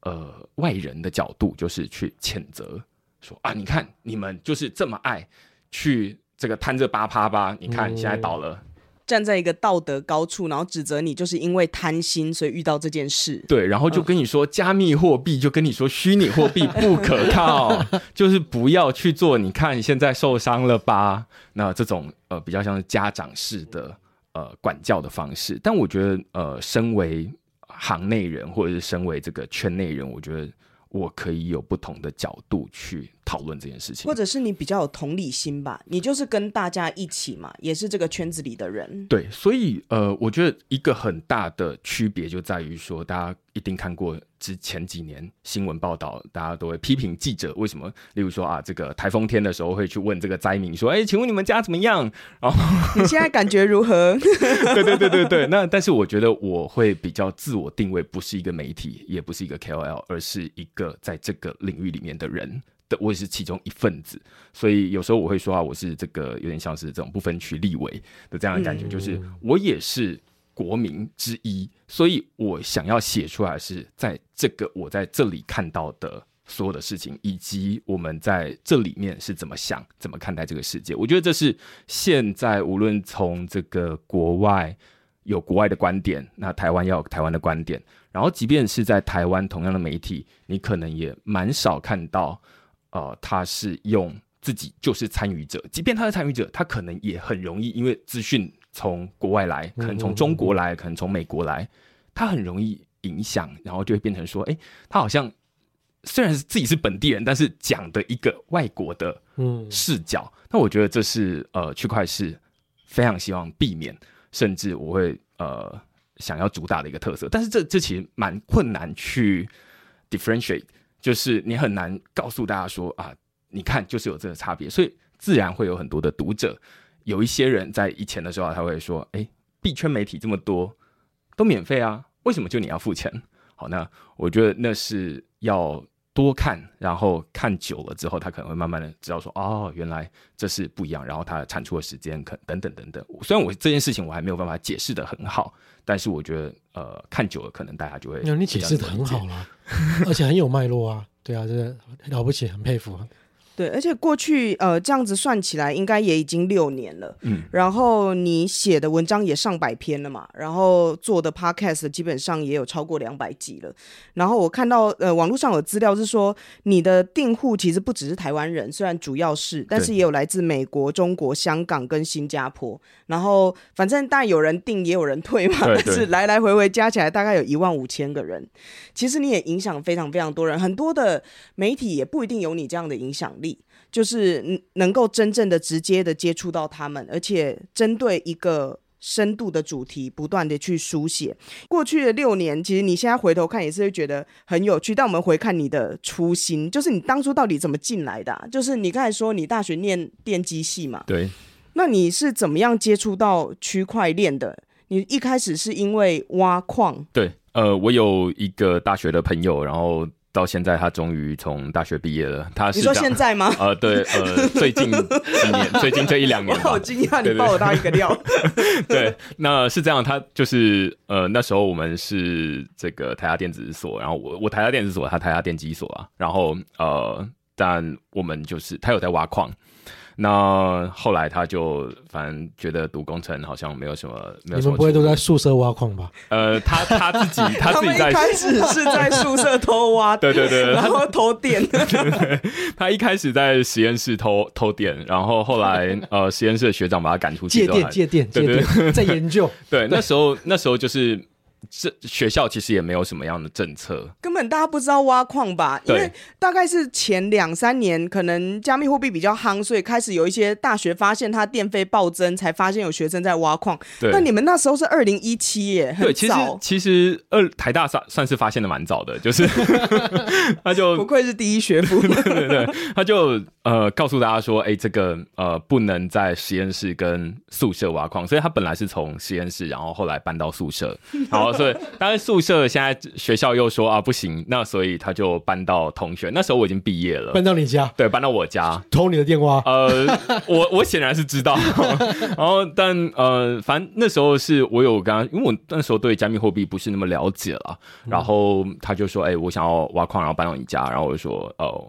呃外人的角度，就是去谴责说啊，你看你们就是这么爱去这个贪这八趴吧，你看现在倒了。站在一个道德高处，然后指责你就是因为贪心，所以遇到这件事。对，然后就跟你说加密货币，就跟你说虚拟货币不可 [LAUGHS] 靠，就是不要去做。你看你现在受伤了吧？那这种呃比较像是家长式的呃管教的方式，但我觉得呃，身为行内人或者是身为这个圈内人，我觉得我可以有不同的角度去讨论这件事情或。者是你比较有同理心吧，你就是跟大家一起嘛，也是这个圈子里的人。对，所以呃，我觉得一个很大的区别就在于说，大家一定看过之前几年新闻报道，大家都会批评记者为什么，例如说啊，这个台风天的时候会去问这个灾民说，哎，请问你们家怎么样？然后你现在感觉如何？对对对对对。那但是我觉得我会比较自我定位，不是一个媒体，也不是一个 KOL，而是一个在这个领域里面的人。的我也是其中一份子，所以有时候我会说啊，我是这个有点像是这种不分区立委的这样的感觉，就是我也是国民之一，所以我想要写出来是在这个我在这里看到的所有的事情，以及我们在这里面是怎么想、怎么看待这个世界。我觉得这是现在无论从这个国外有国外的观点，那台湾要有台湾的观点，然后即便是在台湾同样的媒体，你可能也蛮少看到。呃，他是用自己就是参与者，即便他是参与者，他可能也很容易因为资讯从国外来，可能从中国来，可能从美国来，他很容易影响，然后就会变成说，哎，他好像虽然是自己是本地人，但是讲的一个外国的嗯视角，那我觉得这是呃区块是非常希望避免，甚至我会呃想要主打的一个特色，但是这这其实蛮困难去 differentiate。就是你很难告诉大家说啊，你看就是有这个差别，所以自然会有很多的读者。有一些人在以前的时候，他会说：“哎，币圈媒体这么多，都免费啊，为什么就你要付钱？”好，那我觉得那是要多看，然后看久了之后，他可能会慢慢的知道说：“哦，原来这是不一样。”然后他产出的时间可等等等等。虽然我这件事情我还没有办法解释的很好，但是我觉得呃，看久了可能大家就会那你解释的很好啦，而且很有脉络啊，对啊，真的了不起，很佩服啊。对，而且过去呃这样子算起来，应该也已经六年了。嗯，然后你写的文章也上百篇了嘛，然后做的 podcast 基本上也有超过两百集了。然后我看到呃网络上有资料是说，你的订户其实不只是台湾人，虽然主要是，但是也有来自美国、中国、香港跟新加坡。然后反正但有人订也有人退嘛，[LAUGHS] 但是来来回回加起来大概有一万五千个人。其实你也影响非常非常多人，很多的媒体也不一定有你这样的影响力。就是嗯能够真正的直接的接触到他们，而且针对一个深度的主题不断的去书写。过去的六年，其实你现在回头看也是会觉得很有趣。但我们回看你的初心，就是你当初到底怎么进来的啊、就是你刚才说你大学念电机系嘛，对。那你是怎么样接触到区块链的？你一开始是因为挖矿，对，呃，我有一个大学的朋友，然后到现在他终于从大学毕业了。他是你说现在吗？呃，对，呃，[LAUGHS] 最近几年，最近这一两年我好，惊讶，你爆了他一个料。[LAUGHS] 对，那是这样，他就是呃，那时候我们是这个台下电子所，然后我我台下电子所，他台下电机所啊，然后呃，但我们就是他有在挖矿。那后来他就反正觉得读工程好像没有什么，没有什么你们不会都在宿舍挖矿吧？呃，他他自己他自己在们一开始是在宿舍偷挖，[LAUGHS] 对对对，然后偷电。[LAUGHS] 他一开始在实验室偷偷电，然后后来呃实验室的学长把他赶出去借电借电借对对电，在研究。[LAUGHS] 对，那时候那时候就是这学校其实也没有什么样的政策，根本大家不知道挖矿吧？因对为大概是前两三年，可能加密货币比较夯，所以开始有一些大学发现它电费暴增，才发现有学生在挖矿。对那你们那时候是二零一七耶，很对，其实早，其实二台大算算是发现的蛮早的，就是 [LAUGHS] 他就不愧是第一学府。[LAUGHS] 对对，他就呃告诉大家说，哎、这个呃不能在实验室跟宿舍挖矿，所以他本来是从实验室，然后后来搬到宿舍，[LAUGHS] 然后所以当然宿舍现在学校又说啊不行，那所以他就搬到同学，那时候我已经毕业了。搬，到你家？对，搬到我家。偷你的电话，呃，我 [LAUGHS] 我显然是知道，[LAUGHS] 然后但呃，反正那时候是我有跟他，因为我那时候对加密货币不是那么了解了，然后他就说，哎、我想要挖矿，然后搬到你家，然后我就说，哦，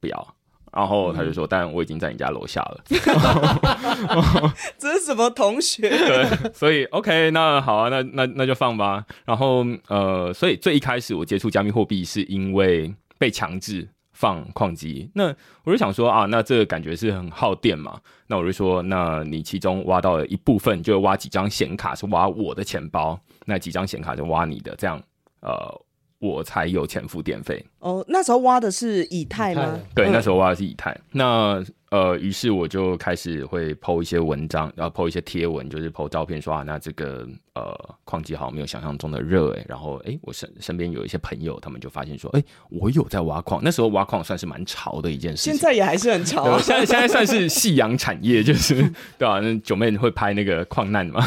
不要。然后他就说，但我已经在你家楼下了，[LAUGHS] 这是什么同学？[LAUGHS] 对，所以 OK，那好啊，那那那就放吧。然后呃，所以最一开始我接触加密货币是因为被强制放矿机，那我就想说啊，那这个感觉是很耗电嘛，那我就说，那你其中挖到了一部分，就挖几张显卡是挖我的钱包，那几张显卡就挖你的，这样呃，我才有钱付电费。哦，那时候挖的是以太吗？对，嗯那时候挖的是以太。那呃，于是我就开始会 PO 一些文章，然后 PO 一些贴文，就是 PO 照片说啊，那这个呃矿机好像没有想象中的热诶。然后诶，我身身边有一些朋友，他们就发现说，诶，我有在挖矿。那时候挖矿算是蛮潮的一件事情。现在也还是很潮。现在现在算是夕阳产业，就是 [LAUGHS] 对吧、那九妹会拍那个矿难嘛，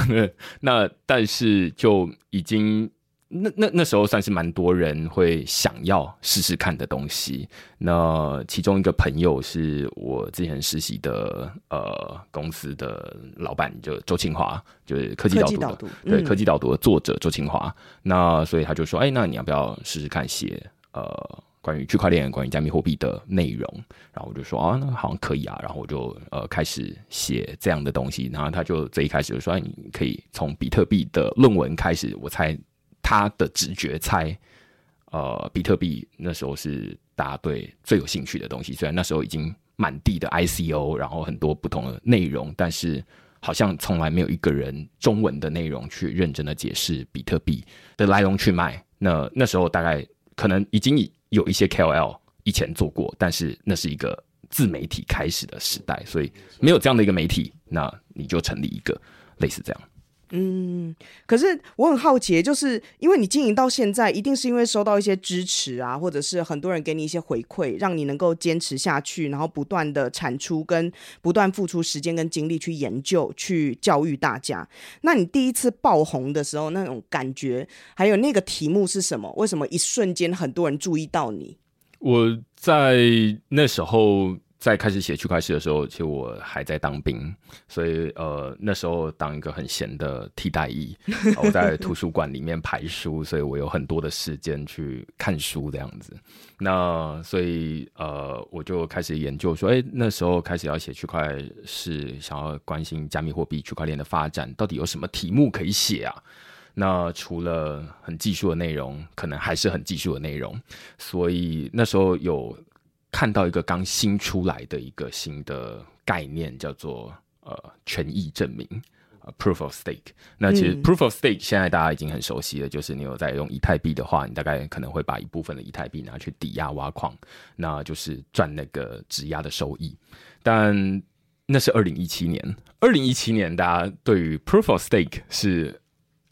那但是就已经那那那时候算是蛮多人会想要试试看的东西。那其中一个朋友是我之前实习的呃公司的老板，就周清华，就是科技导读对、嗯科技导读的作者周清华。那所以他就说，哎，那你要不要试试看写呃关于区块链、关于加密货币的内容？然后我就说啊，那好像可以啊。然后我就呃开始写这样的东西。然后他就最一开始就说，哎，你可以从比特币的论文开始。我猜他的直觉猜，呃，比特币那时候是大家对最有兴趣的东西。虽然那时候已经满地的 ICO，然后很多不同的内容，但是好像从来没有一个人中文的内容去认真的解释比特币的来龙去脉。那那时候大概可能已经有一些 KOL 以前做过，但是那是一个自媒体开始的时代，所以没有这样的一个媒体，那你就成立一个类似这样。嗯，可是我很好奇，就是因为你经营到现在，一定是因为收到一些支持啊，或者是很多人给你一些回馈，让你能够坚持下去，然后不断的产出跟不断付出时间跟精力去研究、去教育大家。那你第一次爆红的时候，那种感觉，还有那个题目是什么？为什么一瞬间很多人注意到你？我在那时候在开始写区块链的时候，其实我还在当兵，所以呃那时候当一个很闲的替代役，呃 [LAUGHS] 我在图书馆里面排书，所以我有很多的时间去看书这样子。那所以呃我就开始研究说，哎、那时候开始要写区块链是想要关心加密货币、区块链的发展，到底有什么题目可以写啊？那除了很技术的内容，可能还是很技术的内容，所以那时候有看到一个刚新出来的一个新的概念，叫做呃权益证明。呃 proof of stake，那其实嗯 proof of stake 现在大家已经很熟悉了，就是你有在用以太币的话，你大概可能会把一部分的以太币拿去抵押挖矿，那就是赚那个质押的收益。但那是二零一七年，二零一七年大家对于 proof of stake 是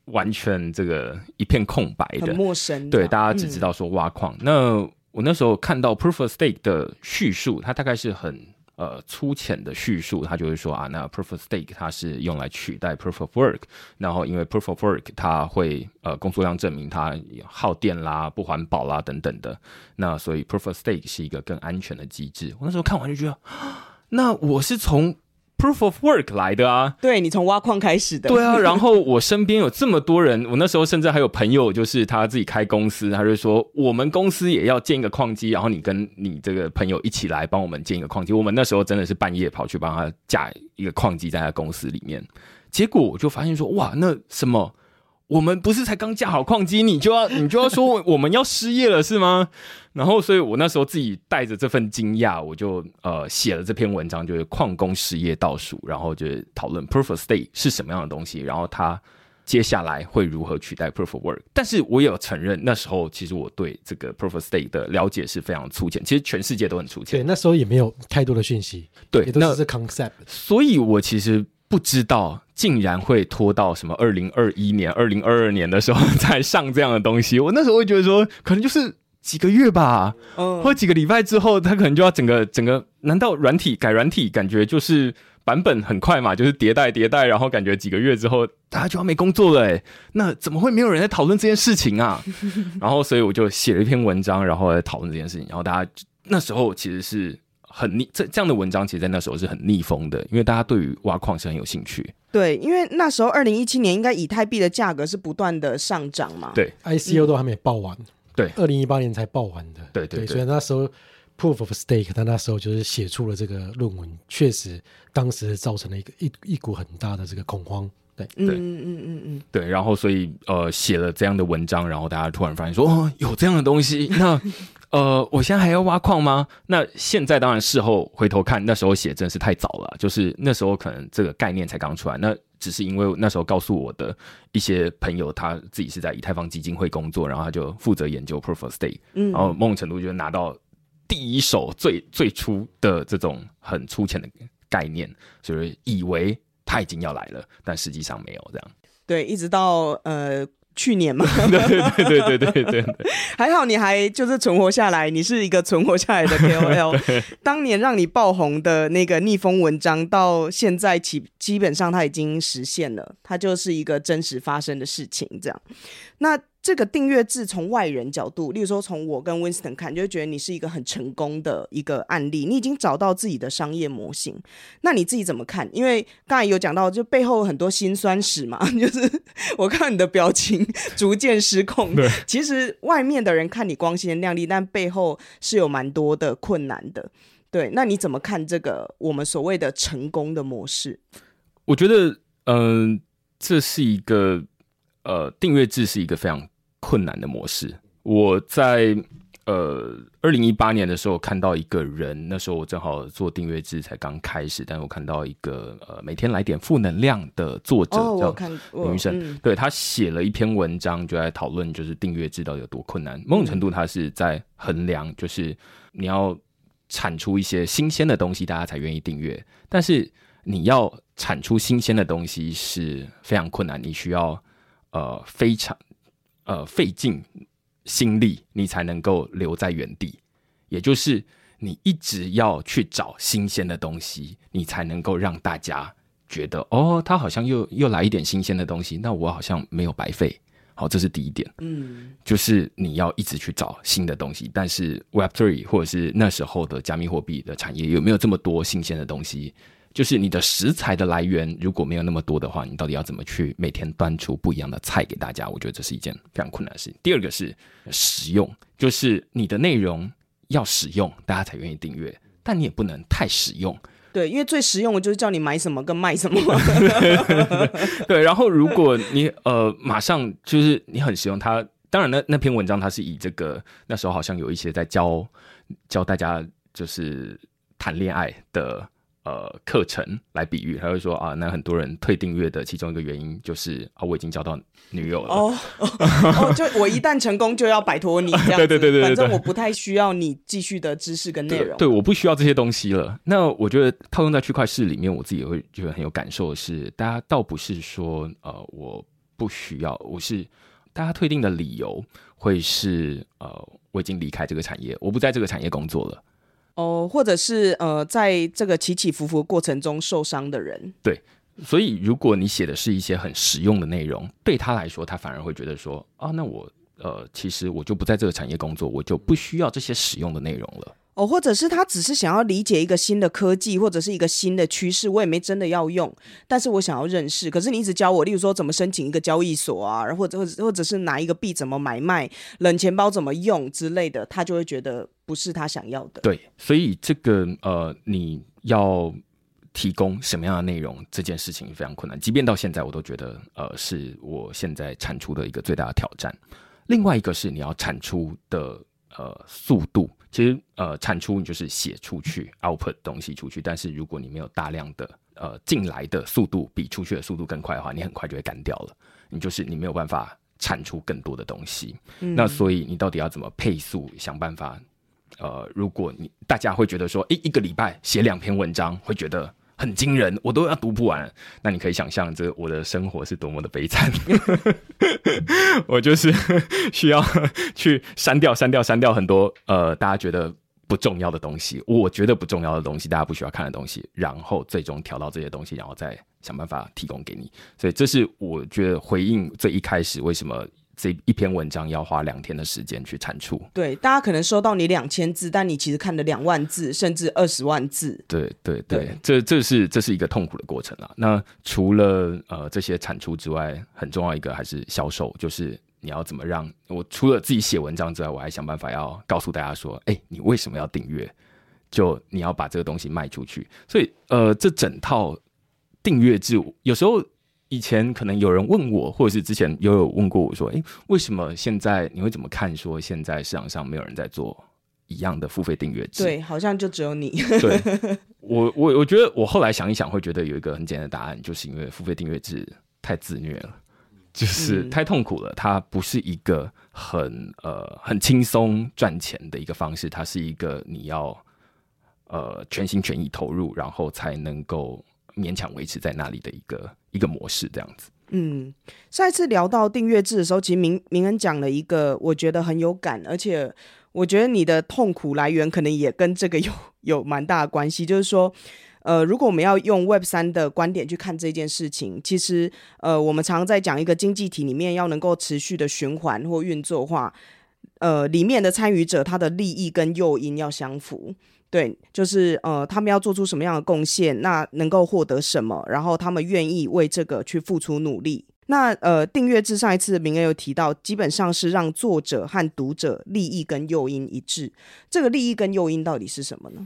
完全这个一片空白的，陌生，对，大家只知道说挖矿。那我那时候看到 proof of stake 的叙述，它大概是很呃粗浅的叙述，它就是说啊，那 proof of stake 它是用来取代 proof of work，然后因为 proof of work 它会呃工作量证明它耗电啦、不环保啦等等的，那所以 proof of stake 是一个更安全的机制。我那时候看完就觉得，[GASPS] 那我是从 proof of work 来的啊，对你从挖矿开始的，对啊，然后我身边有这么多人，我那时候甚至还有朋友，就是他自己开公司，他就说我们公司也要建一个矿机，然后你跟你这个朋友一起来帮我们建一个矿机。我们那时候真的是半夜跑去帮他架一个矿机在他公司里面，结果我就发现说，哇，那什么。我们不是才刚架好矿机，你就要 [LAUGHS] 你就要说我们要失业了是吗？然后，所以我那时候自己带着这份惊讶，我就呃写了这篇文章，就是矿工失业倒数，然后就是讨论 proof of stake 是什么样的东西，然后它接下来会如何取代 Proof of Work。但是我也有承认，那时候其实我对这个 Proof of Stake 的了解是非常粗浅，其实全世界都很粗浅对，浅。那时候也没有太多的讯息，对那也都是 concept。所以我其实不知道，竟然会拖到什么二零二一年、二零二二年的时候才上这样的东西。我那时候会觉得说，可能就是几个月吧，嗯或几个礼拜之后，它可能就要整个整个，难道软体改软体，感觉就是版本很快嘛，就是迭代迭代，然后感觉几个月之后大家就要没工作了，哎，那怎么会没有人在讨论这件事情啊？[LAUGHS] 然后所以我就写了一篇文章，然后来讨论这件事情，然后大家那时候其实是。很逆这这样的文章，其实在那时候是很逆风的，因为大家对于挖矿是很有兴趣。对，因为那时候二零一七年应该以太币的价格是不断的上涨嘛。对。ICO 都还没报完，对。二零一八年才报完的，对对对。所以那时候 Proof of Stake，他那时候就是写出了这个论文，确实当时造成了一个一一股很大的这个恐慌，对，对嗯嗯嗯嗯嗯，对，然后所以呃写了这样的文章，然后大家突然发现说哦有这样的东西，那呃我现在还要挖矿吗？那现在当然事后回头看，那时候写真是太早了，就是那时候可能这个概念才刚出来，那只是因为那时候告诉我的一些朋友，他自己是在以太坊基金会工作，然后他就负责研究 Proof of Stake，嗯。然后某种程度就拿到第一手最最初的这种很粗浅的概念，就是以为他已经要来了，但实际上没有这样。对，一直到呃去年嘛，对对对对对对对，[LAUGHS] 还好你还就是存活下来，你是一个存活下来的 KOL。[LAUGHS] 当年让你爆红的那个逆风文章，到现在基基本上它已经实现了，它就是一个真实发生的事情。这样，那这个订阅制从外人角度，例如说从我跟 Winston 看，就会觉得你是一个很成功的一个案例，你已经找到自己的商业模型。那你自己怎么看？因为刚才有讲到，就背后有很多辛酸史嘛，[LAUGHS] 就是我看你的表情逐渐失控。对，其实外面的人看你光鲜亮丽，但背后是有蛮多的困难的。对，那你怎么看这个我们所谓的成功的模式？我觉得，嗯、这是一个呃订阅制是一个非常困难的模式。我在呃二零一八年的时候看到一个人，那时候我正好做订阅制才刚开始，但是我看到一个呃每天来点负能量的作者，哦，叫女生，嗯对他写了一篇文章，就在讨论就是订阅制到底有多困难。某种程度，他是在衡量，就是你要产出一些新鲜的东西，大家才愿意订阅。但是你要产出新鲜的东西是非常困难，你需要呃非常呃费尽心力，你才能够留在原地。也就是你一直要去找新鲜的东西，你才能够让大家觉得哦，他好像又又来一点新鲜的东西，那我好像没有白费。好，这是第一点，嗯就是你要一直去找新的东西。但是 Web Three 或者是那时候的加密货币的产业有没有这么多新鲜的东西？就是你的食材的来源如果没有那么多的话，你到底要怎么去每天端出不一样的菜给大家？我觉得这是一件非常困难的事情。第二个是实用，就是你的内容要实用，大家才愿意订阅，但你也不能太实用。对，因为最实用的就是叫你买什么跟卖什么。[LAUGHS] 对，然后如果你呃马上就是你很实用，它当然那那篇文章它是以这个那时候好像有一些在教教大家就是谈恋爱的呃课程来比喻，他会说啊，那很多人退订阅的其中一个原因就是啊我已经交到女友了。哦 [LAUGHS] 哦哦，就我一旦成功就要摆脱你 [LAUGHS] 这样子，对对对对对反正我不太需要你继续的知识跟内容。对对，我不需要这些东西了。那我觉得套用在区块链里面，我自己也会觉得很有感受的是，大家倒不是说呃我不需要，我是大家退订的理由会是呃我已经离开这个产业，我不在这个产业工作了。哦，或者是呃，在这个起起伏伏过程中受伤的人，对所以，如果你写的是一些很实用的内容，对他来说，他反而会觉得说啊，那我呃，其实我就不在这个产业工作，我就不需要这些实用的内容了。哦，或者是他只是想要理解一个新的科技或者是一个新的趋势，我也没真的要用，但是我想要认识。可是你一直教我，例如说怎么申请一个交易所啊，或者或者或者是拿一个币怎么买卖，冷钱包怎么用之类的，他就会觉得不是他想要的。对，所以这个呃，你要提供什么样的内容，这件事情非常困难。即便到现在，我都觉得呃，是我现在产出的一个最大的挑战。另外一个是你要产出的呃速度，其实呃产出你就是写出去 output 东西出去，但是如果你没有大量的呃进来的速度比出去的速度更快的话，你很快就会干掉了。你就是你没有办法产出更多的东西。那所以你到底要怎么配速？想办法。呃，如果你大家会觉得说，诶，一个礼拜写两篇文章，会觉得很惊人，我都要读不完。那你可以想象，这我的生活是多么的悲惨。[LAUGHS] 我就是 [LAUGHS] 需要去删掉、删掉、删掉很多呃，大家觉得不重要的东西，我觉得不重要的东西，大家不需要看的东西，然后最终调到这些东西，然后再想办法提供给你。所以，这是我觉得回应最一开始为什么。这一篇文章要花两天的时间去产出。对，大家可能收到你两千字，但你其实看了两万字，甚至二十万字。对对对，这这是这是一个痛苦的过程啊。那除了呃这些产出之外，很重要一个还是销售，就是你要怎么让我除了自己写文章之外，我还想办法要告诉大家说，哎，你为什么要订阅？就你要把这个东西卖出去。所以呃，这整套订阅制有时候。以前可能有人问我，或者是之前有有问过我说：“哎，为什么现在你会怎么看？说现在市场上没有人在做一样的付费订阅制？”对，好像就只有你。对，[LAUGHS] 我我我觉得我后来想一想，会觉得有一个很简单的答案，就是因为付费订阅制太自虐了，就是太痛苦了。它不是一个很呃很轻松赚钱的一个方式，它是一个你要呃全心全意投入，然后才能够。勉强维持在那里的一个一个模式，这样子。嗯，上一次聊到订阅制的时候，其实明明恩讲了一个，我觉得很有感，而且我觉得你的痛苦来源可能也跟这个有 [LAUGHS] 有蛮大的关系。就是说，呃，如果我们要用 Web 三的观点去看这件事情，其实呃，我们常在讲一个经济体里面要能够持续的循环或运作化，呃，里面的参与者他的利益跟诱因要相符。对，就是呃，他们要做出什么样的贡献，那能够获得什么，然后他们愿意为这个去付出努力。那呃，订阅制上一次明恩有提到，基本上是让作者和读者利益跟诱因一致。这个利益跟诱因到底是什么呢？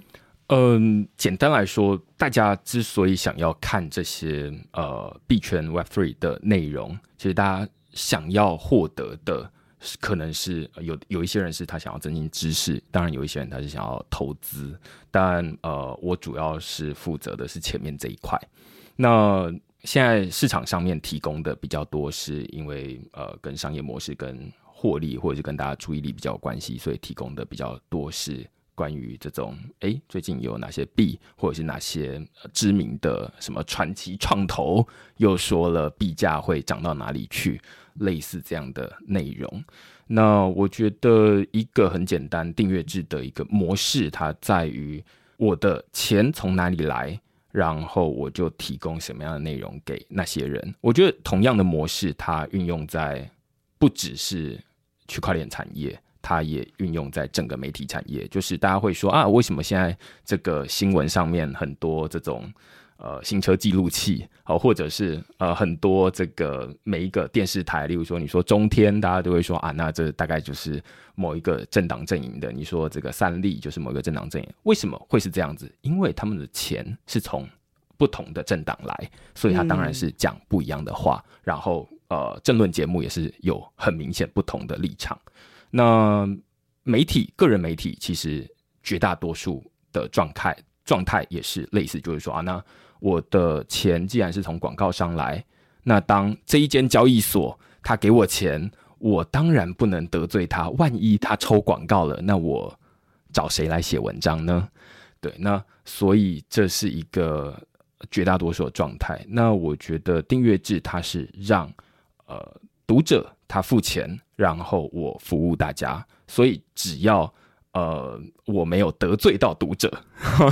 嗯，简单来说，大家之所以想要看这些呃币圈 Web Three 的内容，其实大家想要获得的。可能是有有一些人是他想要增进知识，当然有一些人他是想要投资，但呃，我主要是负责的是前面这一块。那现在市场上面提供的比较多，是因为呃，跟商业模式、跟获利或者是跟大家注意力比较有关系，所以提供的比较多是关于这种哎，最近有哪些币，或者是哪些知名的什么传奇创投又说了币价会涨到哪里去。类似这样的内容，那我觉得一个很简单订阅制的一个模式，它在于我的钱从哪里来，然后我就提供什么样的内容给那些人。我觉得同样的模式，它运用在不只是区块链产业，它也运用在整个媒体产业。就是大家会说啊，为什么现在这个新闻上面很多这种。呃，行车记录器，好，或者是呃，很多这个每一个电视台，例如说，你说中天，大家都会说啊，那这大概就是某一个政党阵营的。你说这个三立就是某一个政党阵营，为什么会是这样子？因为他们的钱是从不同的政党来，所以他当然是讲不一样的话。然后呃，政论节目也是有很明显不同的立场。那媒体，个人媒体，其实绝大多数的状态状态也是类似，就是说啊，那。我的钱既然是从广告商来，那当这一间交易所他给我钱，我当然不能得罪他。万一他抽广告了，那我找谁来写文章呢？对，那所以这是一个绝大多数的状态。那我觉得订阅制它是让呃读者他付钱，然后我服务大家，所以只要。呃，我没有得罪到读者，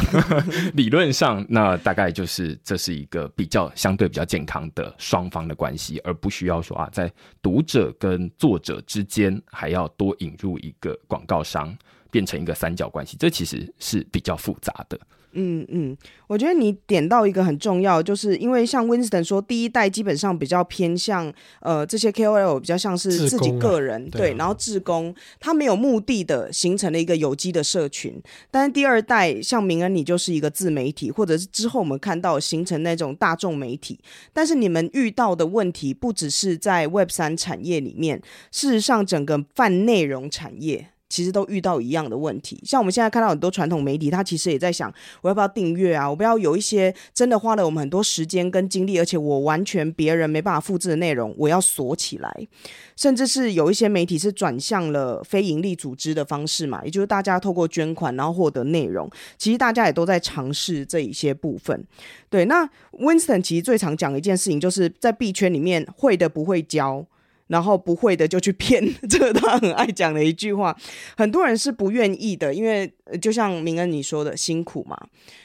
[LAUGHS] 理论上那大概就是这是一个比较相对比较健康的双方的关系，而不需要说啊，在读者跟作者之间还要多引入一个广告商，变成一个三角关系，这其实是比较复杂的。嗯嗯，我觉得你点到一个很重要，就是因为像 Winston 说，第一代基本上比较偏向呃这些 KOL 比较像是自己个人对，然后志工，他没有目的的形成了一个有机的社群。但是第二代像明恩，你就是一个自媒体，或者是之后我们看到形成那种大众媒体。但是你们遇到的问题不只是在 Web 三产业里面，事实上整个泛内容产业。其实都遇到一样的问题。像我们现在看到很多传统媒体，他其实也在想，我要不要订阅啊？我不要有一些真的花了我们很多时间跟精力，而且我完全别人没办法复制的内容，我要锁起来。甚至是有一些媒体是转向了非盈利组织的方式嘛，也就是大家透过捐款然后获得内容。其实大家也都在尝试这一些部分。对，那 Winston 其实最常讲一件事情，就是在币圈里面会的不会教。然后不会的就去骗，这个他很爱讲的一句话。很多人是不愿意的，因为就像明恩你说的辛苦嘛，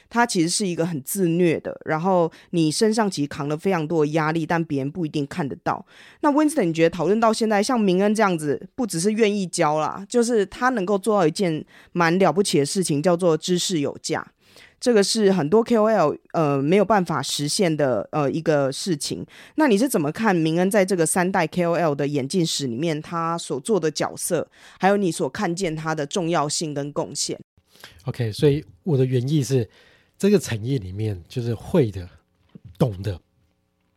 他其实是一个很自虐的。然后你身上其实扛了非常多的压力，但别人不一定看得到。那 Winston，你觉得讨论到现在，像明恩这样子，不只是愿意教啦，就是他能够做到一件蛮了不起的事情，叫做知识有价。这个是很多 KOL 呃没有办法实现的呃一个事情。那你是怎么看明恩在这个三代 KOL 的演进史里面他所做的角色，还有你所看见他的重要性跟贡献？OK，所以我的原意是，这个产业里面就是会的、懂的，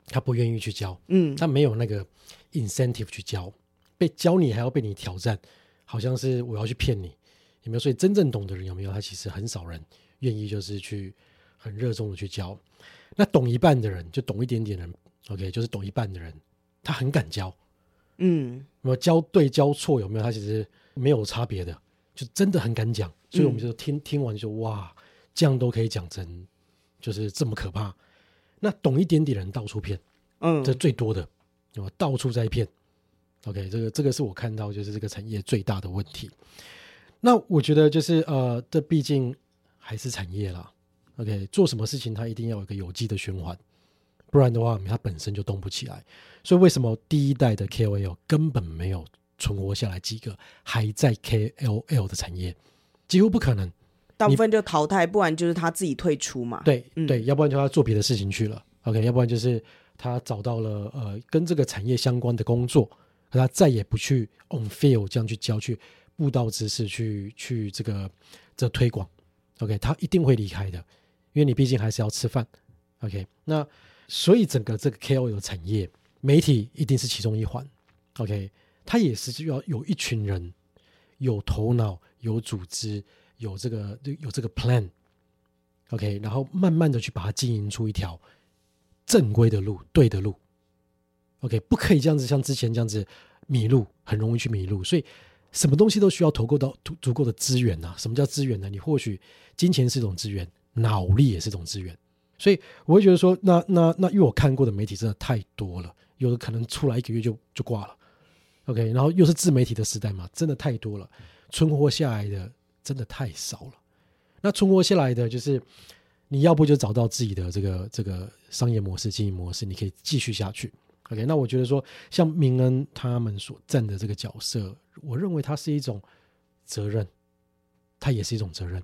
他不愿意去教，嗯，他没有那个 incentive 去教，被教你还要被你挑战，好像是我要去骗你，有没有？所以真正懂的人有没有？他其实很少人。愿意就是去很热衷的去教，那懂一半的人就懂一点点人，OK，就是懂一半的人，他很敢教，嗯，那么教对教错有没有？他其实没有差别的，就真的很敢讲，所以我们就听听完就哇，这样都可以讲成就是这么可怕。那懂一点点人到处骗，嗯，这最多的，我到处在骗，OK，这个这个是我看到就是这个产业最大的问题。那我觉得就是呃，这毕竟。还是产业啦，OK，做什么事情它一定要有一个有机的循环，不然的话它本身就动不起来。所以为什么第一代的 KOL 根本没有存活下来几个还在 KOL 的产业，几乎不可能，大部分就淘汰，不然就是他自己退出嘛。对对，要不然就他做别的事情去了，OK，要不然就是他找到了呃跟这个产业相关的工作，可他再也不去 on field 这样去教去布道知识去去这个这推广。OK，他一定会离开的，因为你毕竟还是要吃饭。OK，那所以整个这个 KOL 产业，媒体一定是其中一环。OK，他也是要有一群人有头脑、有组织、有这个有这个 plan。OK，然后慢慢的去把它经营出一条正规的路、对的路。OK，不可以这样子，像之前这样子迷路，很容易去迷路。所以。什么东西都需要投够到足足够的资源呐？什么叫资源呢？你或许金钱是一种资源，脑力也是一种资源。所以我会觉得说，那那那，因为我看过的媒体真的太多了，有的可能出来一个月就就挂了。OK，然后又是自媒体的时代嘛，真的太多了，存活下来的真的太少了。那存活下来的就是你要不就找到自己的这个这个商业模式、经营模式，你可以继续下去。OK，那我觉得说，像明恩他们所站的这个角色。我认为它是一种责任，它也是一种责任。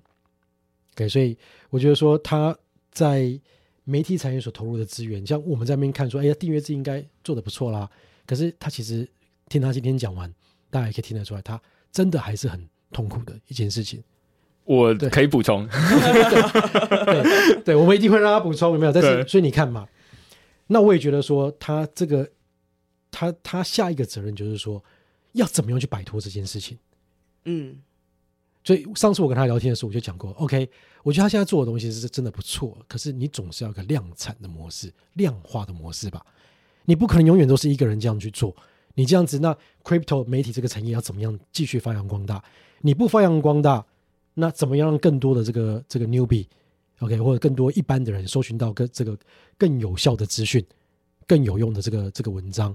OK，所以我觉得说他在媒体产业所投入的资源，像我们在那边看说，哎呀，订阅制应该做的不错啦。可是他其实听他今天讲完，大家也可以听得出来，他真的还是很痛苦的一件事情。我可以补充，[LAUGHS] 对，对我们一定会让他补充，有没有？但是所以你看嘛，那我也觉得说，他这个他他下一个责任就是说。要怎么样去摆脱这件事情？嗯，所以上次我跟他聊天的时候，我就讲过，OK，我觉得他现在做的东西是真的不错，可是你总是要个量产的模式、量化的模式吧？你不可能永远都是一个人这样去做，你这样子，那 crypto 媒体这个产业要怎么样继续发扬光大？你不发扬光大，那怎么样让更多的这个这个 OK，或者更多一般的人搜寻到更这个更有效的资讯、更有用的这个这个文章？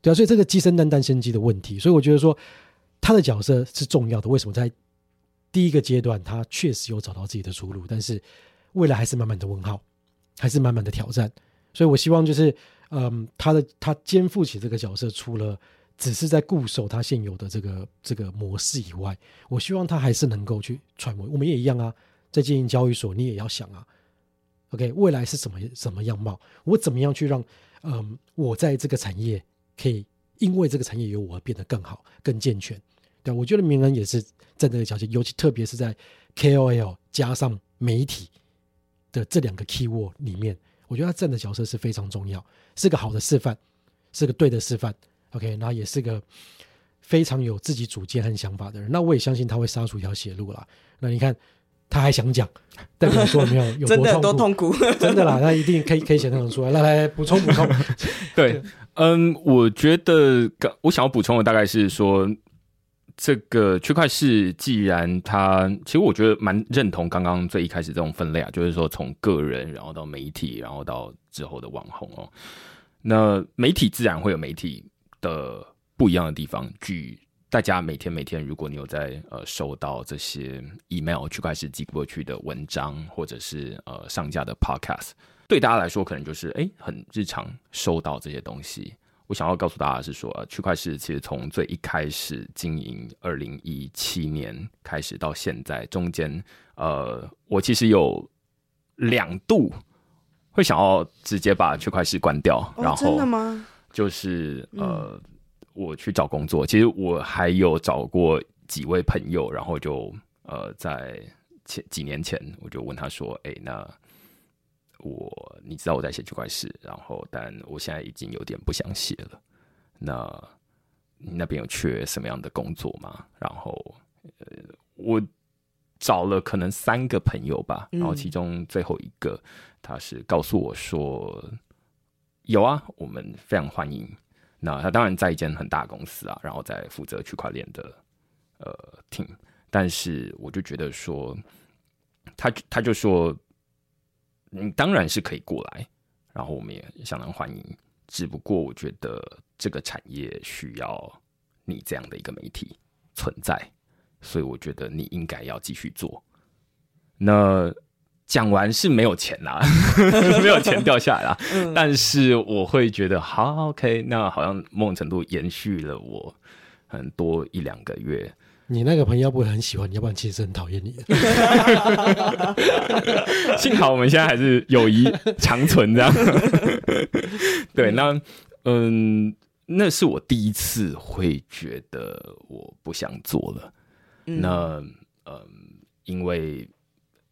对啊，所以这个鸡生蛋，蛋生鸡的问题，所以我觉得说他的角色是重要的。为什么在第一个阶段他确实有找到自己的出路，但是未来还是满满的问号，还是满满的挑战。所以我希望就是，嗯，他的他肩负起这个角色，除了只是在固守他现有的这个这个模式以外，我希望他还是能够去揣摩。我们也一样啊，在经营交易所，你也要想啊，OK，未来是什么什么样貌？我怎么样去让嗯我在这个产业。可以因为这个产业有我而变得更好、更健全，对我觉得名人也是站在这个角色，尤其特别是在 KOL 加上媒体的这两个 keyword 里面，我觉得他站的角色是非常重要，是个好的示范，是个对的示范。OK，然后也是个非常有自己主见和想法的人。那我也相信他会杀出一条血路啦。那你看他还想讲，代表说有没有有真 [LAUGHS] 的多多痛痛苦。真的 [LAUGHS] 啦，那一定可以可以想象得出 [LAUGHS] 来。来补充补充。对，嗯，我觉得刚我想要补充的大概是说，这个区块市既然它，其实我觉得蛮认同刚刚最一开始这种分类啊，就是说从个人，然后到媒体，然后到之后的网红哦。那媒体自然会有媒体的不一样的地方。举大家每天每天，如果你有在呃收到这些 email 区块是寄过去的文章，或者是呃上架的 podcast。对大家来说，可能就是哎，很日常收到这些东西。我想要告诉大家是说，呃，区块链其实从最一开始经营，二零一七年开始到现在，中间呃，我其实有两度会想要直接把区块链关掉，然哦，真后的吗？就是呃，我去找工作。其实我还有找过几位朋友，然后就呃，在前几年前，我就问他说：“哎、那我你知道我在写区块市，然后但我现在已经有点不想写了。那你那边有缺什么样的工作吗？然后呃，我找了可能三个朋友吧，然后其中最后一个他是告诉我说。”有啊，我们非常欢迎。那他当然在一间很大公司啊，然后在负责区块链的呃 team，但是我就觉得说，他他就说，你当然是可以过来，然后我们也相当欢迎。只不过我觉得这个产业需要你这样的一个媒体存在，所以我觉得你应该要继续做。那讲完是没有钱啦，[LAUGHS] 没有钱掉下来啦。但是我会觉得，好，OK，那好像某种程度延续了我很多一两个月。你那个朋友要不会很喜欢你，要不然其实很讨厌你的。[LAUGHS] 幸好我们现在还是友谊长存这样。[LAUGHS] 对，那嗯，那是我第一次会觉得我不想做了。嗯那嗯，因为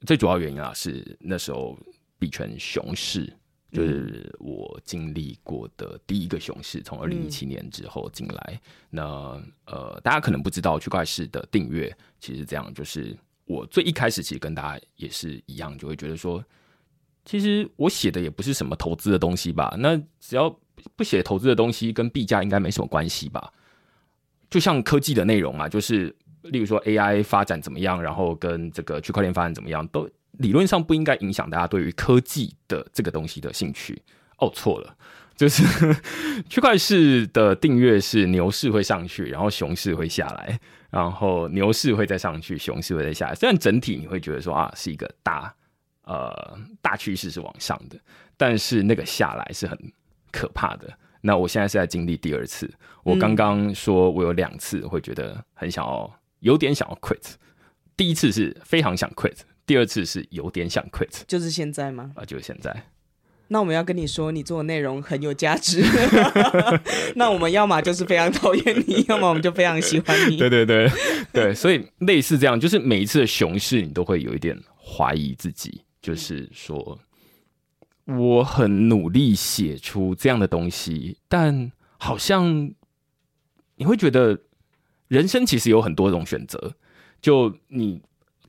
最主要原因啊，是那时候币圈熊市，就是我经历过的第一个熊市，从二零一七年之后进来。那呃，大家可能不知道区块市的订阅其实这样，就是我最一开始其实跟大家也是一样，就会觉得说，其实我写的也不是什么投资的东西吧，那只要不写投资的东西，跟币价应该没什么关系吧。就像科技的内容嘛，就是例如说 AI 发展怎么样，然后跟这个区块链发展怎么样，都理论上不应该影响大家对于科技的这个东西的兴趣。哦，错了，就是 [LAUGHS] 区块市的订阅是牛市会上去，然后熊市会下来，然后牛市会再上去，熊市会再下来。虽然整体你会觉得说啊是一个大呃大趋势是往上的，但是那个下来是很可怕的。那我现在是在经历第二次，我刚刚说我有两次会觉得很想要，有点想要 quit。第一次是非常想 quit，第二次是有点想 quit 就是现在吗？啊，就是现在。那我们要跟你说，你做的内容很有价值。[LAUGHS] 那我们要么就是非常讨厌你，[LAUGHS] 要么我们就非常喜欢你。对对对对，所以类似这样，就是每一次的熊市，你都会有一点怀疑自己，就是说我很努力写出这样的东西，但好像你会觉得人生其实有很多种选择，就你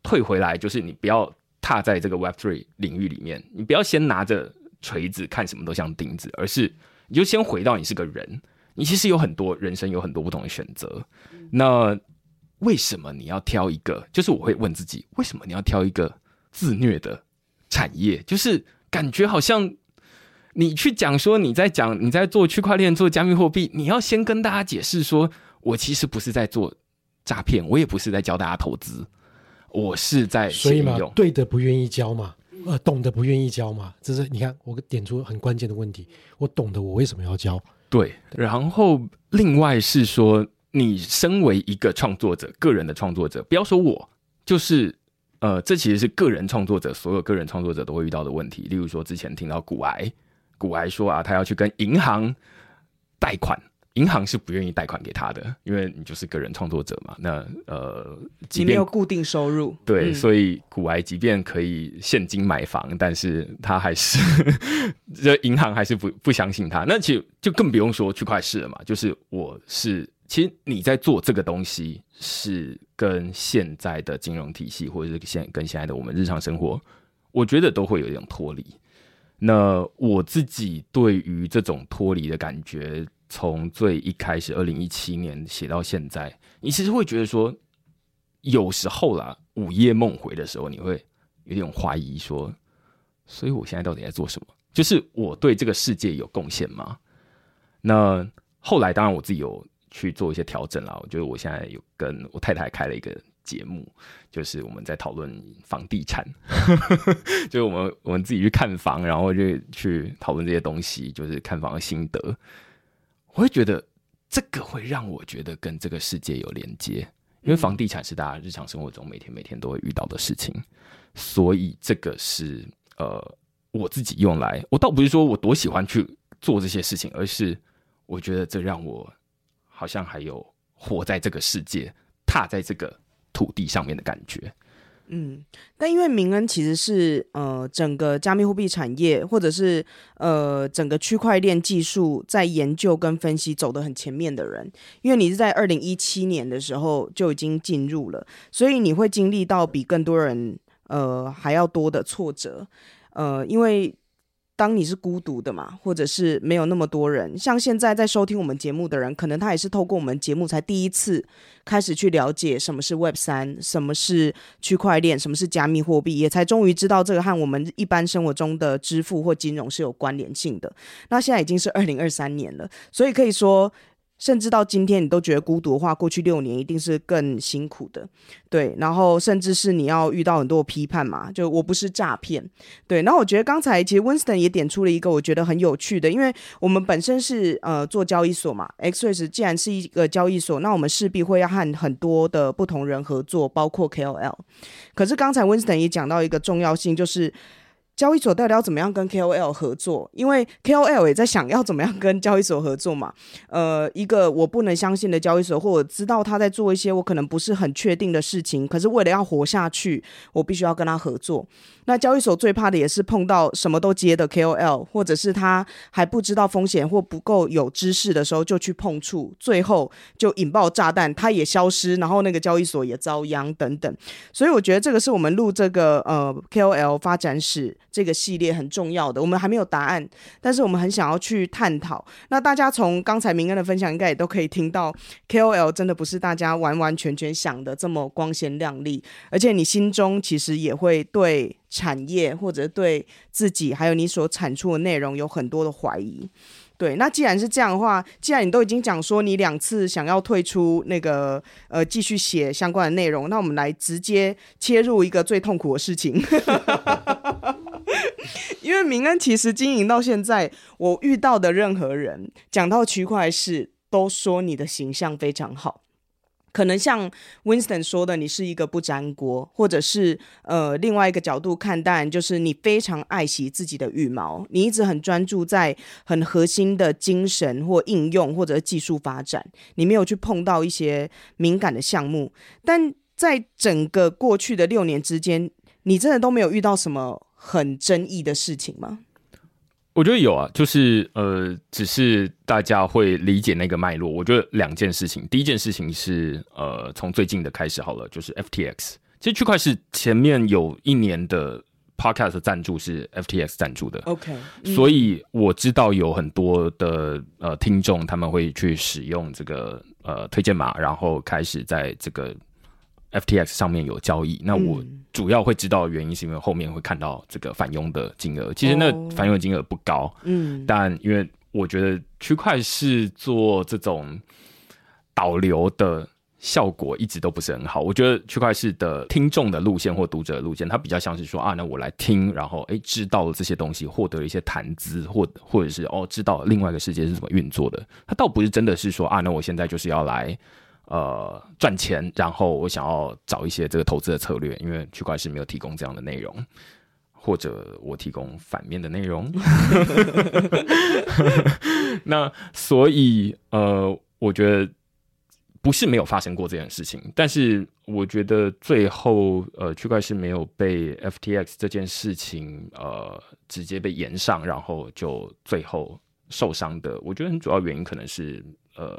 退回来，就是你不要踏在这个 Web Three 领域里面，你不要先拿着锤子看什么都像钉子，而是你就先回到你是个人，你其实有很多人生有很多不同的选择。那为什么你要挑一个？就是我会问自己，为什么你要挑一个自虐的产业？就是感觉好像你去讲说你在讲你在做区块链、做加密货币，你要先跟大家解释说，我其实不是在做诈骗，我也不是在教大家投资，我是在所以。对的不愿意教嘛，呃，懂的不愿意教嘛，这是你看我点出很关键的问题。我懂得，我为什么要教？对，然后另外是说，你身为一个创作者，个人的创作者，不要说我，就是呃，这其实是个人创作者所有个人创作者都会遇到的问题。例如说，之前听到古癌，古癌说啊，他要去跟银行贷款。银行是不愿意贷款给他的，因为你就是个人创作者嘛。那呃，即你没有固定收入，对，嗯所以古癌即便可以现金买房，但是他还是 [LAUGHS] 这银行还是不不相信他。那其实就更不用说区块市了嘛，就是我是其实你在做这个东西是跟现在的金融体系，或者是现跟现在的我们日常生活，我觉得都会有一种脱离。那我自己对于这种脱离的感觉，从最一开始二零一七年写到现在，你其实会觉得说，有时候啦，午夜梦回的时候，你会有点怀疑说，所以我现在到底在做什么？就是我对这个世界有贡献吗？那后来当然我自己有去做一些调整啦。我觉得我现在有跟我太太开了一个节目，就是我们在讨论房地产，[LAUGHS] 就是我们我们自己去看房，然后就去讨论这些东西，就是看房的心得。我会觉得这个会让我觉得跟这个世界有连接，因为房地产是大家日常生活中每天每天都会遇到的事情，所以这个是呃我自己用来，我倒不是说我多喜欢去做这些事情，而是我觉得这让我好像还有活在这个世界、踏在这个土地上面的感觉。嗯，但因为明恩其实是呃整个加密货币产业或者是呃整个区块链技术在研究跟分析走得很前面的人，因为你是在二零一七年的时候就已经进入了，所以你会经历到比更多人呃还要多的挫折，呃，因为。当你是孤独的嘛，或者是没有那么多人，像现在在收听我们节目的人，可能他也是透过我们节目才第一次开始去了解什么是 Web 三，什么是区块链，什么是加密货币，也才终于知道这个和我们一般生活中的支付或金融是有关联性的。那现在已经是二零二三年了，所以可以说。甚至到今天，你都觉得孤独的话，过去六年一定是更辛苦的，对。然后，甚至是你要遇到很多批判嘛，就我不是诈骗，对。然后，我觉得刚才其实 Winston 也点出了一个我觉得很有趣的，因为我们本身是呃做交易所嘛，XRS 既然是一个交易所，那我们势必会要和很多的不同人合作，包括 KOL。可是刚才 Winston 也讲到一个重要性，就是。交易所到底要怎么样跟 KOL 合作？因为 KOL 也在想要怎么样跟交易所合作嘛。呃，一个我不能相信的交易所，或者知道他在做一些我可能不是很确定的事情，可是为了要活下去，我必须要跟他合作。那交易所最怕的也是碰到什么都接的 KOL，或者是他还不知道风险或不够有知识的时候就去碰触，最后就引爆炸弹，他也消失，然后那个交易所也遭殃等等。所以我觉得这个是我们录这个呃 KOL 发展史。这个系列很重要的，我们还没有答案，但是我们很想要去探讨。那大家从刚才明恩的分享，应该也都可以听到，KOL 真的不是大家完完全全想的这么光鲜亮丽，而且你心中其实也会对产业或者对自己，还有你所产出的内容有很多的怀疑。对，那既然是这样的话，既然你都已经讲说你两次想要退出那个呃继续写相关的内容，那我们来直接切入一个最痛苦的事情。[LAUGHS] [LAUGHS] 因为明恩其实经营到现在，我遇到的任何人讲到区块是，都说你的形象非常好。可能像 Winston 说的，你是一个不粘锅，或者是呃另外一个角度看待，就是你非常爱惜自己的羽毛，你一直很专注在很核心的精神或应用或者技术发展，你没有去碰到一些敏感的项目。但在整个过去的六年之间，你真的都没有遇到什么？很争议的事情吗？我觉得有啊，就是呃，只是大家会理解那个脉络。我觉得两件事情，第一件事情是呃，从最近的开始好了，就是 FTX。其实区块是前面有一年的 Podcast 赞助是 FTX 赞助的，OK。所以我知道有很多的呃听众他们会去使用这个呃推荐码，然后开始在这个。FTX 上面有交易，那我主要会知道的原因是因为后面会看到这个反佣的金额，其实那反佣的金额不高，嗯，但因为我觉得区块是做这种导流的效果一直都不是很好，我觉得区块市的听众的路线或读者的路线，它比较像是说啊，那我来听，然后哎知道了这些东西，获得了一些谈资，或或者是哦知道另外一个世界是怎么运作的，它倒不是真的是说啊，那我现在就是要来。呃，赚钱，然后我想要找一些这个投资的策略，因为区块链没有提供这样的内容，或者我提供反面的内容。[LAUGHS] [LAUGHS] 那所以呃，我觉得不是没有发生过这件事情，但是我觉得最后呃，区块链没有被 FTX 这件事情呃直接被延上，然后就最后受伤的，我觉得很主要原因可能是呃。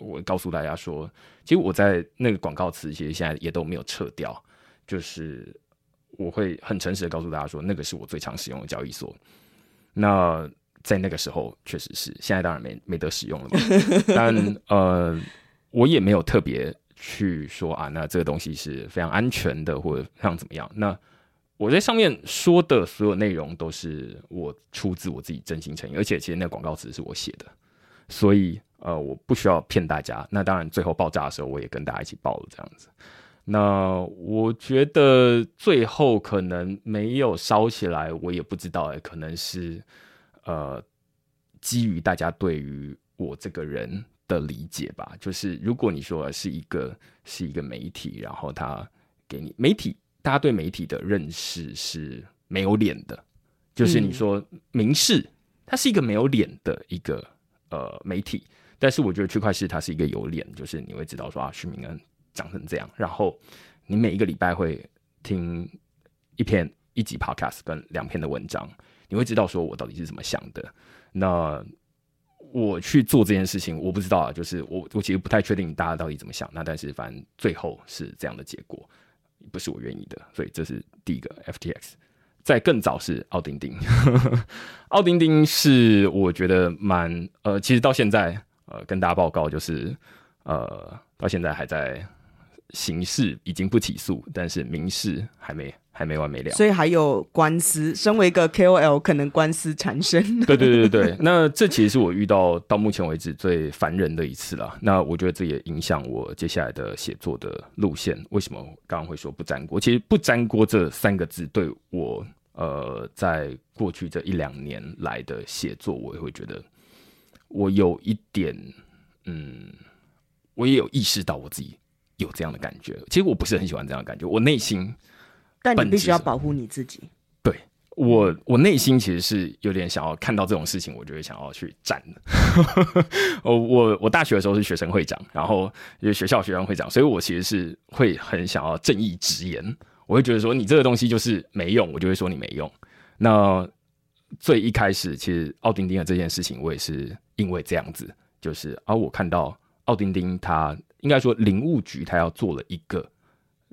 我告诉大家说，其实我在那个广告词其实现在也都没有撤掉，就是我会很诚实的告诉大家说，那个是我最常使用的交易所。那在那个时候确实是，现在当然没没得使用了嘛。但呃，我也没有特别去说啊，那这个东西是非常安全的，或者像怎么样。那我在上面说的所有内容都是我出自我自己真心诚意，而且其实那广告词是我写的，所以呃，我不需要骗大家。那当然，最后爆炸的时候，我也跟大家一起爆了这样子。那我觉得最后可能没有烧起来，我也不知道哎，可能是呃，基于大家对于我这个人的理解吧。就是如果你说是一个是一个媒体，然后他给你媒体。大家对媒体的认识是没有脸的，就是你说明示，它是一个没有脸的一个呃媒体，但是我觉得区块市它是一个有脸，就是你会知道说啊，徐明恩长成这样，然后你每一个礼拜会听一篇一集 podcast 跟两篇的文章，你会知道说我到底是怎么想的。那我去做这件事情，我不知道啊，就是我我其实不太确定大家到底怎么想，那但是反正最后是这样的结果。不是我愿意的，所以这是第一个 FTX。在更早是奥丁丁，奥丁丁是我觉得蛮呃，其实到现在呃，跟大家报告就是呃，到现在还在刑事已经不起诉，但是民事还没。还没完没了，所以还有官司。身为一个 KOL，可能官司缠身。对对对对那这其实是我遇到到目前为止最烦人的一次了。那我觉得这也影响我接下来的写作的路线。为什么刚刚会说不粘锅？其实不粘锅这三个字对我，呃，在过去这一两年来的写作，我也会觉得我有一点，嗯，我也有意识到我自己有这样的感觉。其实我不是很喜欢这样的感觉，我内心。但你必须要保护你自己。对我，我内心其实是有点想要看到这种事情，我就会想要去站的。[LAUGHS] 我我我大学的时候是学生会长，然后是学校学生会长，所以我其实是会很想要正义直言。我会觉得说你这个东西就是没用，我就会说你没用。那最一开始，其实奥丁丁的这件事情，我也是因为这样子，就是而我看到奥丁丁他应该说林务局他要做了一个。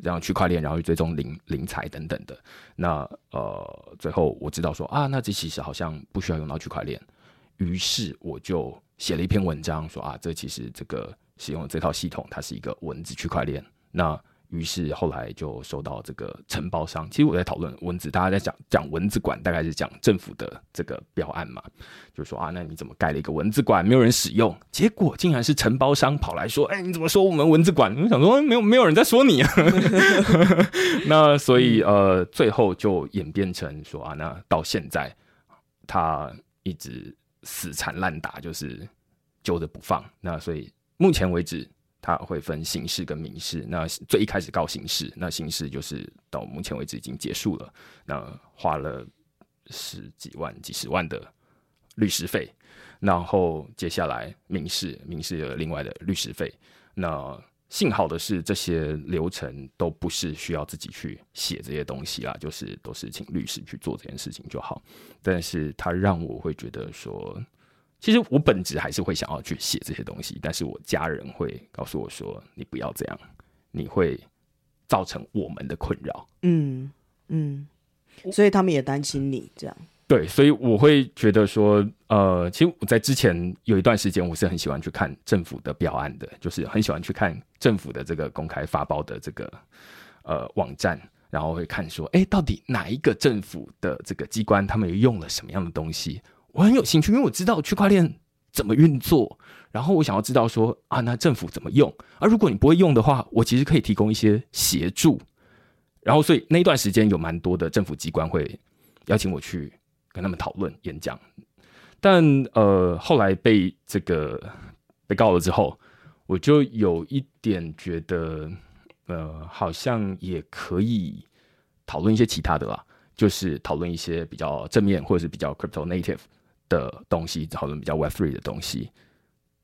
这样区块链，然后去追踪零零财等等的，那呃，最后我知道说啊，那这其实好像不需要用到区块链，于是我就写了一篇文章说啊，这其实这个使用这套系统，它是一个文字区块链，那。于是后来就收到这个承包商。其实我在讨论文字，大家在讲讲文字馆，大概是讲政府的这个标案嘛，就是说啊，那你怎么盖了一个文字馆，没有人使用，结果竟然是承包商跑来说，哎，你怎么说我们文字馆？我想说，没有没有人在说你啊。[LAUGHS] 那所以呃，最后就演变成说啊，那到现在他一直死缠烂打，就是揪着不放。那所以目前为止。他会分刑事跟民事，那最一开始告刑事，那刑事就是到目前为止已经结束了，那花了十几万、几十万的律师费，然后接下来民事，民事有另外的律师费。那幸好的是，这些流程都不是需要自己去写这些东西啦，就是都是请律师去做这件事情就好。但是他让我会觉得说。其实我本质还是会想要去写这些东西，但是我家人会告诉我说：“你不要这样，你会造成我们的困扰。”嗯嗯，所以他们也担心你这样。对，所以我会觉得说，呃，其实我在之前有一段时间，我是很喜欢去看政府的标案的，就是很喜欢去看政府的这个公开发包的这个呃网站，然后会看说，哎，到底哪一个政府的这个机关他们用了什么样的东西。我很有兴趣，因为我知道区块链怎么运作，然后我想要知道说啊，那政府怎么用？而如果你不会用的话，我其实可以提供一些协助。然后，所以那段时间有蛮多的政府机关会邀请我去跟他们讨论演讲。但呃，后来被这个被告了之后，我就有一点觉得，呃，好像也可以讨论一些其他的啦，就是讨论一些比较正面或者是比较 crypto native。的东西讨论比较 Web Three 的东西，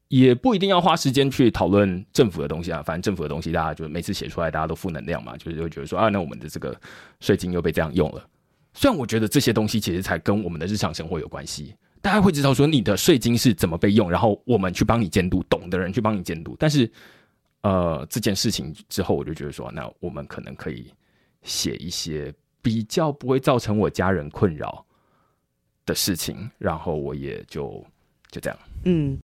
也不一定要花时间去讨论政府的东西啊。反正政府的东西，大家就每次写出来，大家都负能量嘛，就是会觉得说啊，那我们的这个税金又被这样用了。虽然我觉得这些东西其实才跟我们的日常生活有关系，大家会知道说你的税金是怎么被用，然后我们去帮你监督，懂的人去帮你监督。但是，呃，这件事情之后，我就觉得说，那我们可能可以写一些比较不会造成我家人困扰的事情，然后我也就就这样。嗯，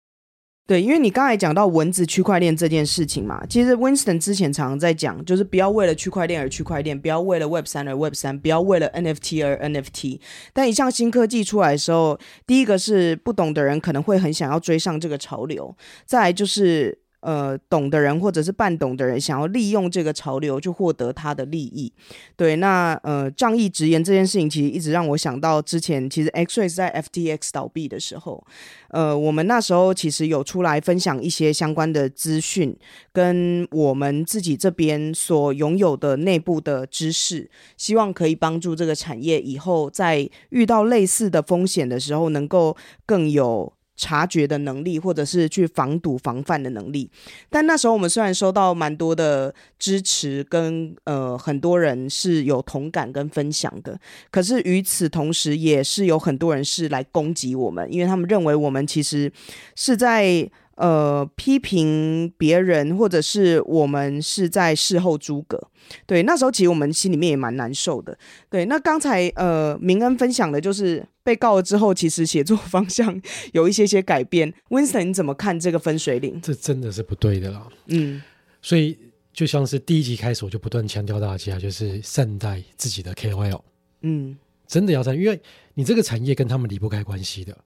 对，因为你刚才讲到文字区块链这件事情嘛，其实 Winston 之前常常在讲，就是不要为了区块链而区块链，不要为了 Web 三而 Web 三，不要为了 NFT 而 NFT。但一项新科技出来的时候，第一个是不懂的人可能会很想要追上这个潮流，再来就是。呃，懂的人或者是半懂的人，想要利用这个潮流去获得他的利益。对，那呃，仗义直言这件事情，其实一直让我想到之前，其实 X-Ray 在 FTX 倒闭的时候，呃，我们那时候其实有出来分享一些相关的资讯，跟我们自己这边所拥有的内部的知识，希望可以帮助这个产业以后在遇到类似的风险的时候，能够更有。察觉的能力，或者是去防堵、防范的能力。但那时候我们虽然收到蛮多的支持，跟呃很多人是有同感跟分享的，可是与此同时，也是有很多人是来攻击我们，因为他们认为我们其实是在。呃，批评别人，或者是我们是在事后诸葛，对，那时候其实我们心里面也蛮难受的。对，那刚才呃，明恩分享的就是被告了之后，其实写作方向有一些些改变。[LAUGHS] Winston，你怎么看这个分水岭？这真的是不对的啦。嗯，所以就像是第一集开始，我就不断强调大家，就是善待自己的 KOL。嗯，真的要善，因为你这个产业跟他们离不开关系的。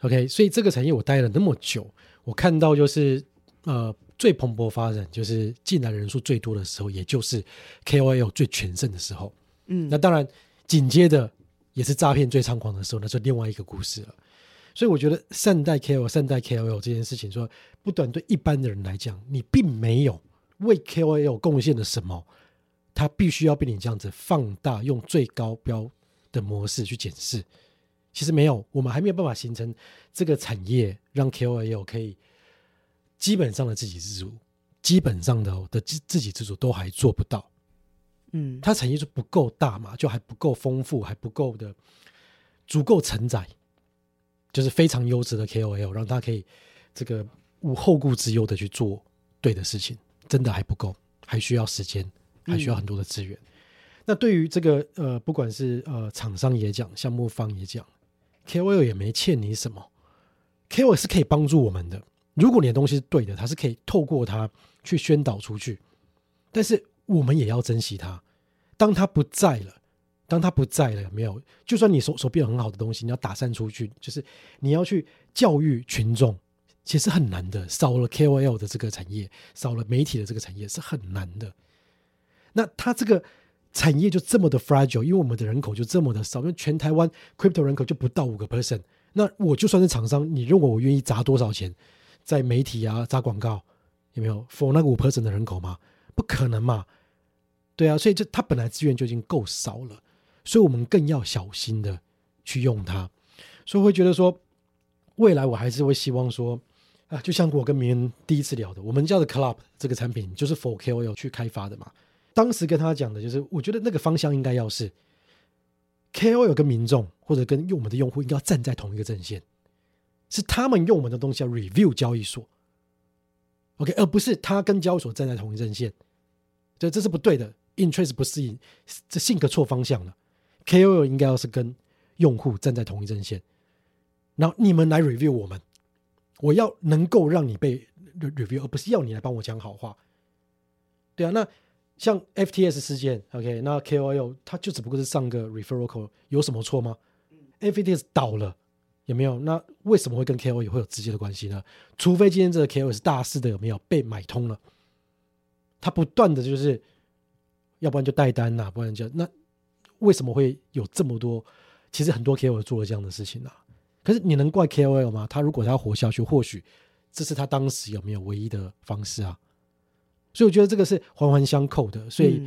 OK，所以这个产业我待了那么久。我看到就是呃最蓬勃发展，就是进来人数最多的时候，也就是 KOL 最全盛的时候。嗯，那当然紧接着也是诈骗最猖狂的时候，那是另外一个故事了。所以我觉得善待 KOL、善待 KOL 这件事情，说不短对一般的人来讲，你并没有为 KOL 贡献了什么，他必须要被你这样子放大，用最高标的模式去检视。其实没有，我们还没有办法形成这个产业，让 KOL 可以基本上的自给自足，基本上的的自自给自足都还做不到。嗯，它产业就不够大嘛，就还不够丰富，还不够的足够承载，就是非常优质的 KOL，让他可以这个无后顾之忧的去做对的事情，真的还不够，还需要时间，还需要很多的资源。那对于这个呃，不管是呃厂商也讲，项目方也讲。KOL 也没欠你什么，KOL 是可以帮助我们的。如果你的东西是对的，它是可以透过它去宣导出去。但是我们也要珍惜它。当它不在了，当它不在了，没有？就算你手手边有很好的东西，你要打散出去，就是你要去教育群众，其实很难的。少了 KOL 的这个产业，少了媒体的这个产业是很难的。那它这个。产业就这么的 fragile，因为我们的人口就这么的少，因为全台湾 crypto 人口就不到五个 percent。那我就算是厂商，你认为我愿意砸多少钱在媒体啊砸广告，有没有 for 那个五 percent 的人口吗？不可能嘛？对啊，所以就它本来资源就已经够少了，所以我们更要小心的去用它。所以会觉得说，未来我还是会希望说，啊，就像我跟明人第一次聊的，我们叫的 club 这个产品就是 for KOL 去开发的嘛。当时跟他讲的就是，我觉得那个方向应该要是 KOL 跟民众或者跟用我们的用户应该要站在同一个阵线，是他们用我们的东西要 review 交易所，OK，而不是他跟交易所站在同一阵线，这这是不对的，interest 不适应，这性格错方向了。KOL 应该要是跟用户站在同一阵线，然后你们来 review 我们，我要能够让你被 review，而不是要你来帮我讲好话。对啊，那。像 FTS 事件，OK，那 KOL 他就只不过是上个 referral call，有什么错吗？FTS 倒了，有没有？那为什么会跟 KOL 会有直接的关系呢？除非今天这个 KOL 是大肆的，有没有被买通了？他不断的就是，要不然就带单呐，不然就那为什么会有这么多？其实很多 KOL 做了这样的事情啊。可是你能怪 KOL 吗？他如果他要活下去，或许这是他当时有没有唯一的方式啊？所以我觉得这个是环环相扣的，所以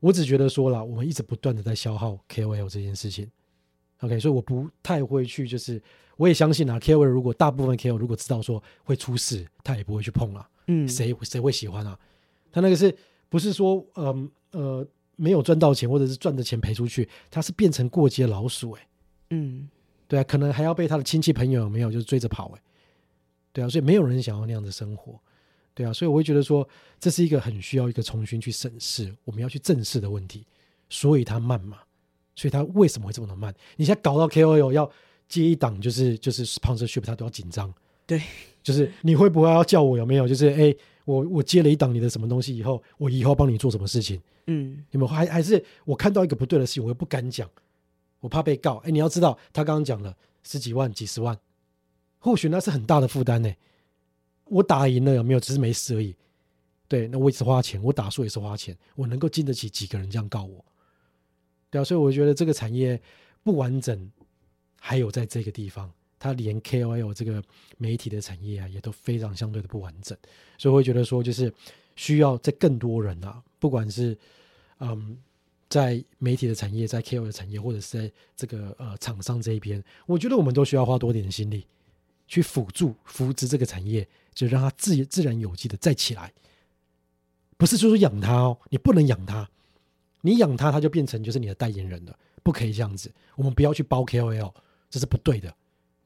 我只觉得说了，我们一直不断的在消耗 KOL 这件事情。OK，所以我不太会去，就是我也相信啊，KOL 如果大部分 KOL 如果知道说会出事，他也不会去碰了。嗯，谁谁会喜欢啊？他那个是不是说，嗯呃，没有赚到钱，或者是赚的钱赔出去，他是变成过街老鼠？哎，嗯，对啊，可能还要被他的亲戚朋友有没有就是追着跑哎，对啊，所以没有人想要那样的生活，对啊，所以我会觉得说这是一个很需要一个重新去审视，我们要去正视的问题。所以它慢嘛，所以它为什么会这么的慢？你现在搞到 KOL 要接一档，就是就是 sponsorship，他都要紧张。对，就是你会不会要叫我有没有？就是哎，我我接了一档你的什么东西以后，我以后帮你做什么事情？嗯，有没有？还还是我看到一个不对的事情，我又不敢讲，我怕被告。哎，你要知道，他刚刚讲了十几万、几十万，或许那是很大的负担呢。我打赢了有没有？只是没事而已。对，那我也是花钱，我打输也是花钱，我能够经得起几个人这样告我？对啊，所以我觉得这个产业不完整，还有在这个地方，它连 KOL 这个媒体的产业啊，也都非常相对的不完整，所以我会觉得说，就是需要在更多人啊，不管是嗯，在媒体的产业，在 KOL 的产业，或者是在这个呃厂商这一边，我觉得我们都需要花多点心力去辅助扶植这个产业，就让它自自然有机的再起来，不是说养它哦，你不能养它。你养它，它就变成就是你的代言人了，不可以这样子。我们不要去包 KOL，这是不对的。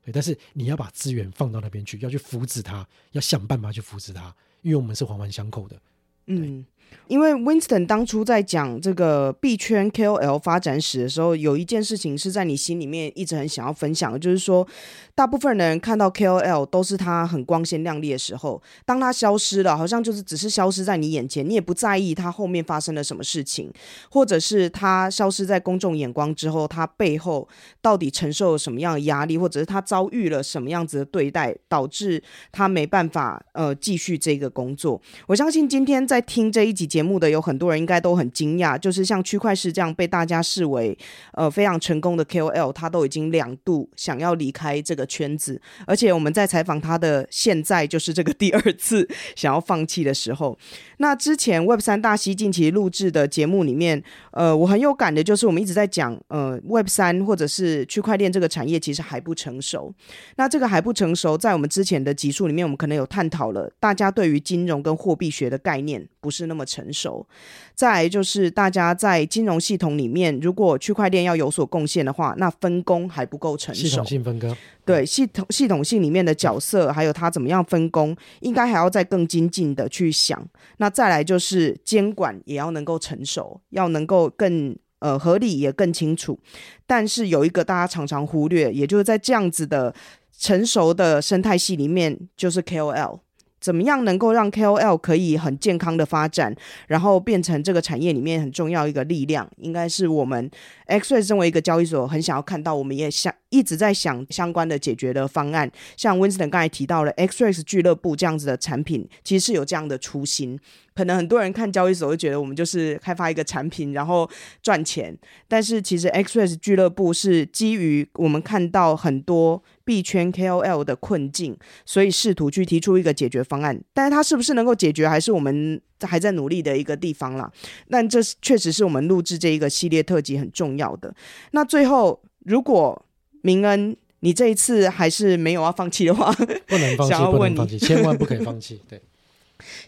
对，但是你要把资源放到那边去，要去扶持它，要想办法去扶持它，因为我们是环环相扣的。嗯。因为 Winston 当初在讲这个币圈 KOL 发展史的时候，有一件事情是在你心里面一直很想要分享的，就是说，大部分人看到 KOL 都是他很光鲜亮丽的时候，当他消失了，好像就是只是消失在你眼前，你也不在意他后面发生了什么事情，或者是他消失在公众眼光之后，他背后到底承受了什么样的压力，或者是他遭遇了什么样子的对待，导致他没办法呃继续这个工作。我相信今天在听这一。节目的有很多人应该都很惊讶，就是像区块市这样被大家视为呃非常成功的 KOL，他都已经两度想要离开这个圈子，而且我们在采访他的现在就是这个第二次想要放弃的时候。那之前 Web 三大西进其实录制的节目里面，呃，我很有感的就是我们一直在讲，呃，Web 三或者是区块链这个产业其实还不成熟。那这个还不成熟，在我们之前的集数里面，我们可能有探讨了大家对于金融跟货币学的概念不是那么成熟。再来就是大家在金融系统里面，如果区块链要有所贡献的话，那分工还不够成熟。系统性分割，对系统系统性里面的角色，还有它怎么样分工，应该还要再更精进的去想。那再来就是监管也要能够成熟，要能够更呃合理也更清楚。但是有一个大家常常忽略，也就是在这样子的成熟的生态系里面，就是 KOL。怎么样能够让 KOL 可以很健康的发展，然后变成这个产业里面很重要一个力量？应该是我们 X 身为一个交易所，很想要看到。我们也想一直在想相关的解决的方案。像 Winston 刚才提到了 X 俱乐部这样子的产品，其实是有这样的初心。可能很多人看交易所会觉得我们就是开发一个产品，然后赚钱。但是其实 X 俱乐部是基于我们看到很多。币圈 KOL 的困境，所以试图去提出一个解决方案，但是它是不是能够解决，还是我们还在努力的一个地方啦。但这确实是我们录制这一个系列特辑很重要的。那最后，如果明恩你这一次还是没有要放弃的话，不能放弃，不能放弃，千万不可以放弃。[LAUGHS] 对，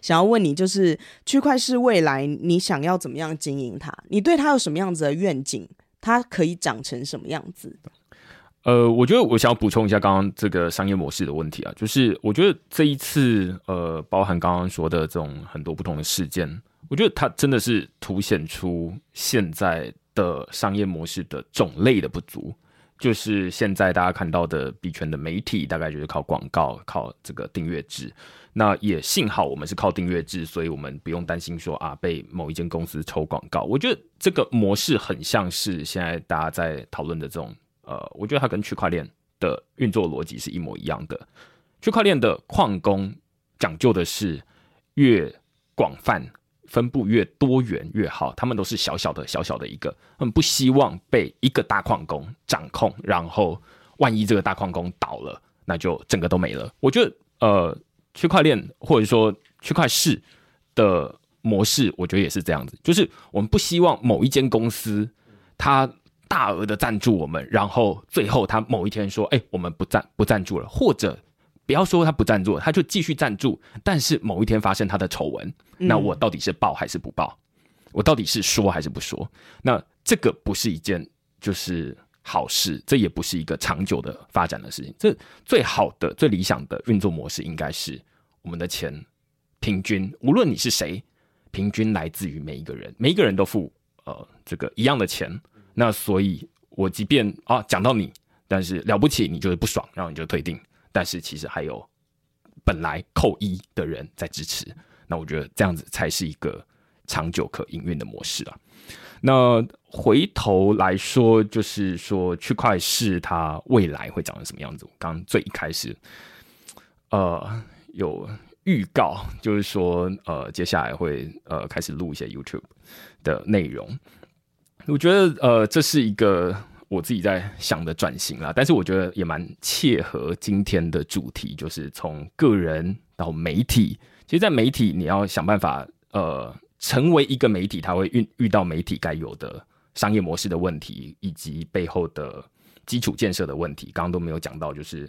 想要问你，就是区块是未来你想要怎么样经营它？你对它有什么样子的愿景？它可以长成什么样子？呃，我觉得我想要补充一下刚刚这个商业模式的问题啊，就是我觉得这一次呃，包含刚刚说的这种很多不同的事件，我觉得它真的是凸显出现在的商业模式的种类的不足。就是现在大家看到的币圈的媒体，大概就是靠广告、靠这个订阅制。那也幸好我们是靠订阅制，所以我们不用担心说啊被某一间公司抽广告。我觉得这个模式很像是现在大家在讨论的这种。呃，我觉得它跟区块链的运作逻辑是一模一样的。区块链的矿工讲究的是越广泛、分布越多元越好，他们都是小小的、小小的一个，他们不希望被一个大矿工掌控，然后万一这个大矿工倒了，那就整个都没了。我觉得，呃，区块链或者说区块市的模式，我觉得也是这样子，就是我们不希望某一间公司它。大额的赞助我们，然后最后他某一天说：“哎，我们不赞不赞助了。”或者不要说他不赞助，他就继续赞助。但是某一天发生他的丑闻，那我到底是报还是不报？我到底是说还是不说？那这个不是一件就是好事，这也不是一个长久的发展的事情。这最好的、最理想的运作模式，应该是我们的钱平均，无论你是谁，平均来自于每一个人，每一个人都付呃这个一样的钱。那所以，我即便啊讲到你，但是了不起，你就是不爽，然后你就退订。但是其实还有本来扣一的人在支持，那我觉得这样子才是一个长久可营运的模式啊。那回头来说，就是说区块市它未来会长成什么样子？我刚最一开始，呃，有预告，就是说，呃，接下来会呃开始录一些 YouTube 的内容。我觉得，呃，这是一个我自己在想的转型啦，但是我觉得也蛮切合今天的主题，就是从个人到媒体。其实，在媒体，你要想办法，呃。成为一个媒体，他会遇遇到媒体该有的商业模式的问题，以及背后的基础建设的问题。刚刚都没有讲到，就是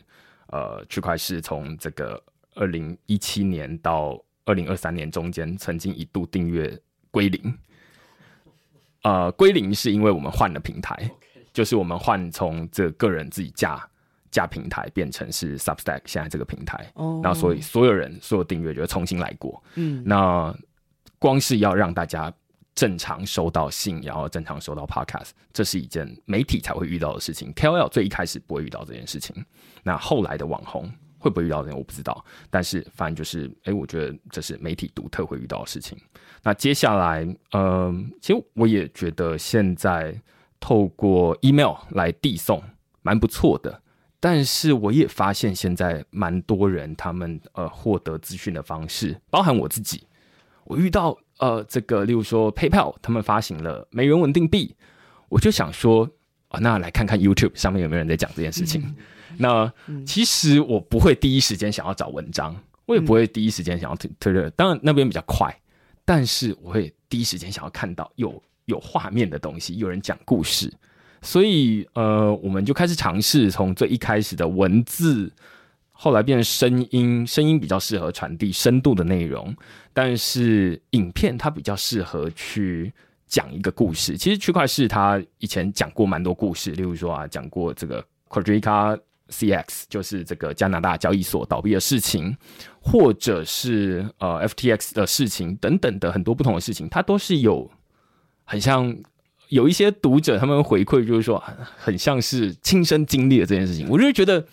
呃，区块是从这个二零一七年到二零二三年中间，曾经一度订阅归零。呃，归零是因为我们换了平台，就是我们换从这个人自己架架平台变成是 Substack 现在这个平台，哦，那所以所有人所有订阅就会重新来过。嗯，那。光是要让大家正常收到信，然后正常收到 podcast，这是一件媒体才会遇到的事情。KOL 最一开始不会遇到这件事情，那后来的网红会不会遇到这件我不知道。但是反正就是，哎，我觉得这是媒体独特会遇到的事情。那接下来，嗯，其实我也觉得现在透过 email 来递送蛮不错的，但是我也发现现在蛮多人他们呃获得资讯的方式，包含我自己。我遇到呃，这个例如说 PayPal，他们发行了美元稳定币，我就想说啊，那来看看 YouTube 上面有没有人在讲这件事情。那其实我不会第一时间想要找文章，我也不会第一时间想要推推热，当然那边比较快，但是我会第一时间想要看到有有画面的东西，有人讲故事，所以呃，我们就开始尝试从最一开始的文字。后来变成声音，声音比较适合传递深度的内容，但是影片它比较适合去讲一个故事。其实区块市它以前讲过蛮多故事，例如说啊，讲过这个 Quadrica CX，就是这个加拿大交易所倒闭的事情，或者是呃 FTX 的事情等等的很多不同的事情，它都是有很像有一些读者他们回馈，就是说很像是亲身经历了这件事情，我就觉得。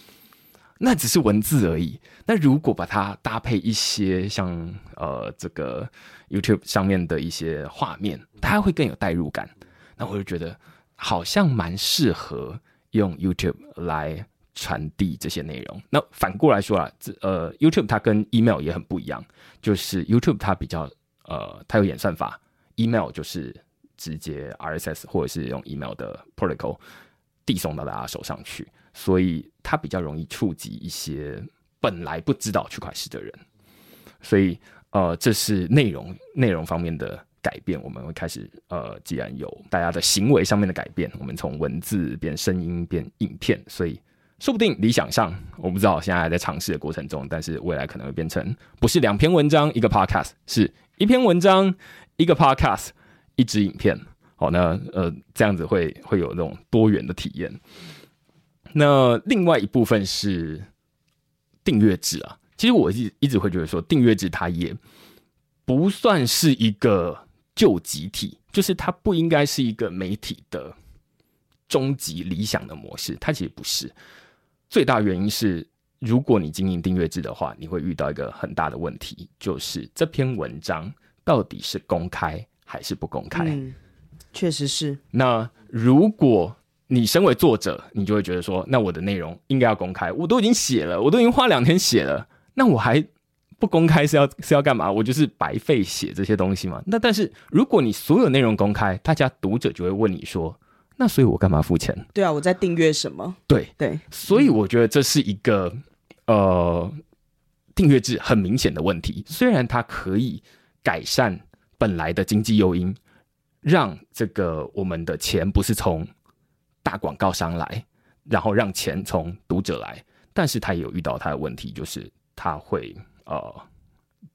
那只是文字而已。那如果把它搭配一些像呃这个 YouTube 上面的一些画面，它会更有代入感。那我就觉得好像蛮适合用 YouTube 来传递这些内容。那反过来说啊，这呃 YouTube 它跟 email 也很不一样，就是 YouTube 它比较呃它有演算法，email 就是直接 RSS 或者是用 email 的 protocol 递送到大家手上去。所以它比较容易触及一些本来不知道区块链的人，所以呃，这是内容内容方面的改变。我们会开始呃，既然有大家的行为上面的改变，我们从文字变声音变影片，所以说不定理想上我不知道，现在还在尝试的过程中，但是未来可能会变成不是两篇文章一个 podcast，是一篇文章一个 podcast 一支影片。好，那呃这样子会会有那种多元的体验。那另外一部分是订阅制啊，其实我一一直会觉得说，订阅制它也不算是一个旧集体，就是它不应该是一个媒体的终极理想的模式，它其实不是。最大原因是，如果你经营订阅制的话，你会遇到一个很大的问题，就是这篇文章到底是公开还是不公开？嗯，确实是。那如果你身为作者，你就会觉得说，那我的内容应该要公开。我都已经写了，我都已经花两天写了，那我还不公开是要 [LAUGHS] 是要干嘛？我就是白费写这些东西嘛。那但是如果你所有内容公开，大家读者就会问你说，那所以我干嘛付钱？对啊，我在订阅什么？对对，所以我觉得这是一个呃订阅制很明显的问题。虽然它可以改善本来的经济诱因，让这个我们的钱不是从大广告商来，然后让钱从读者来，但是他也有遇到他的问题，就是他会呃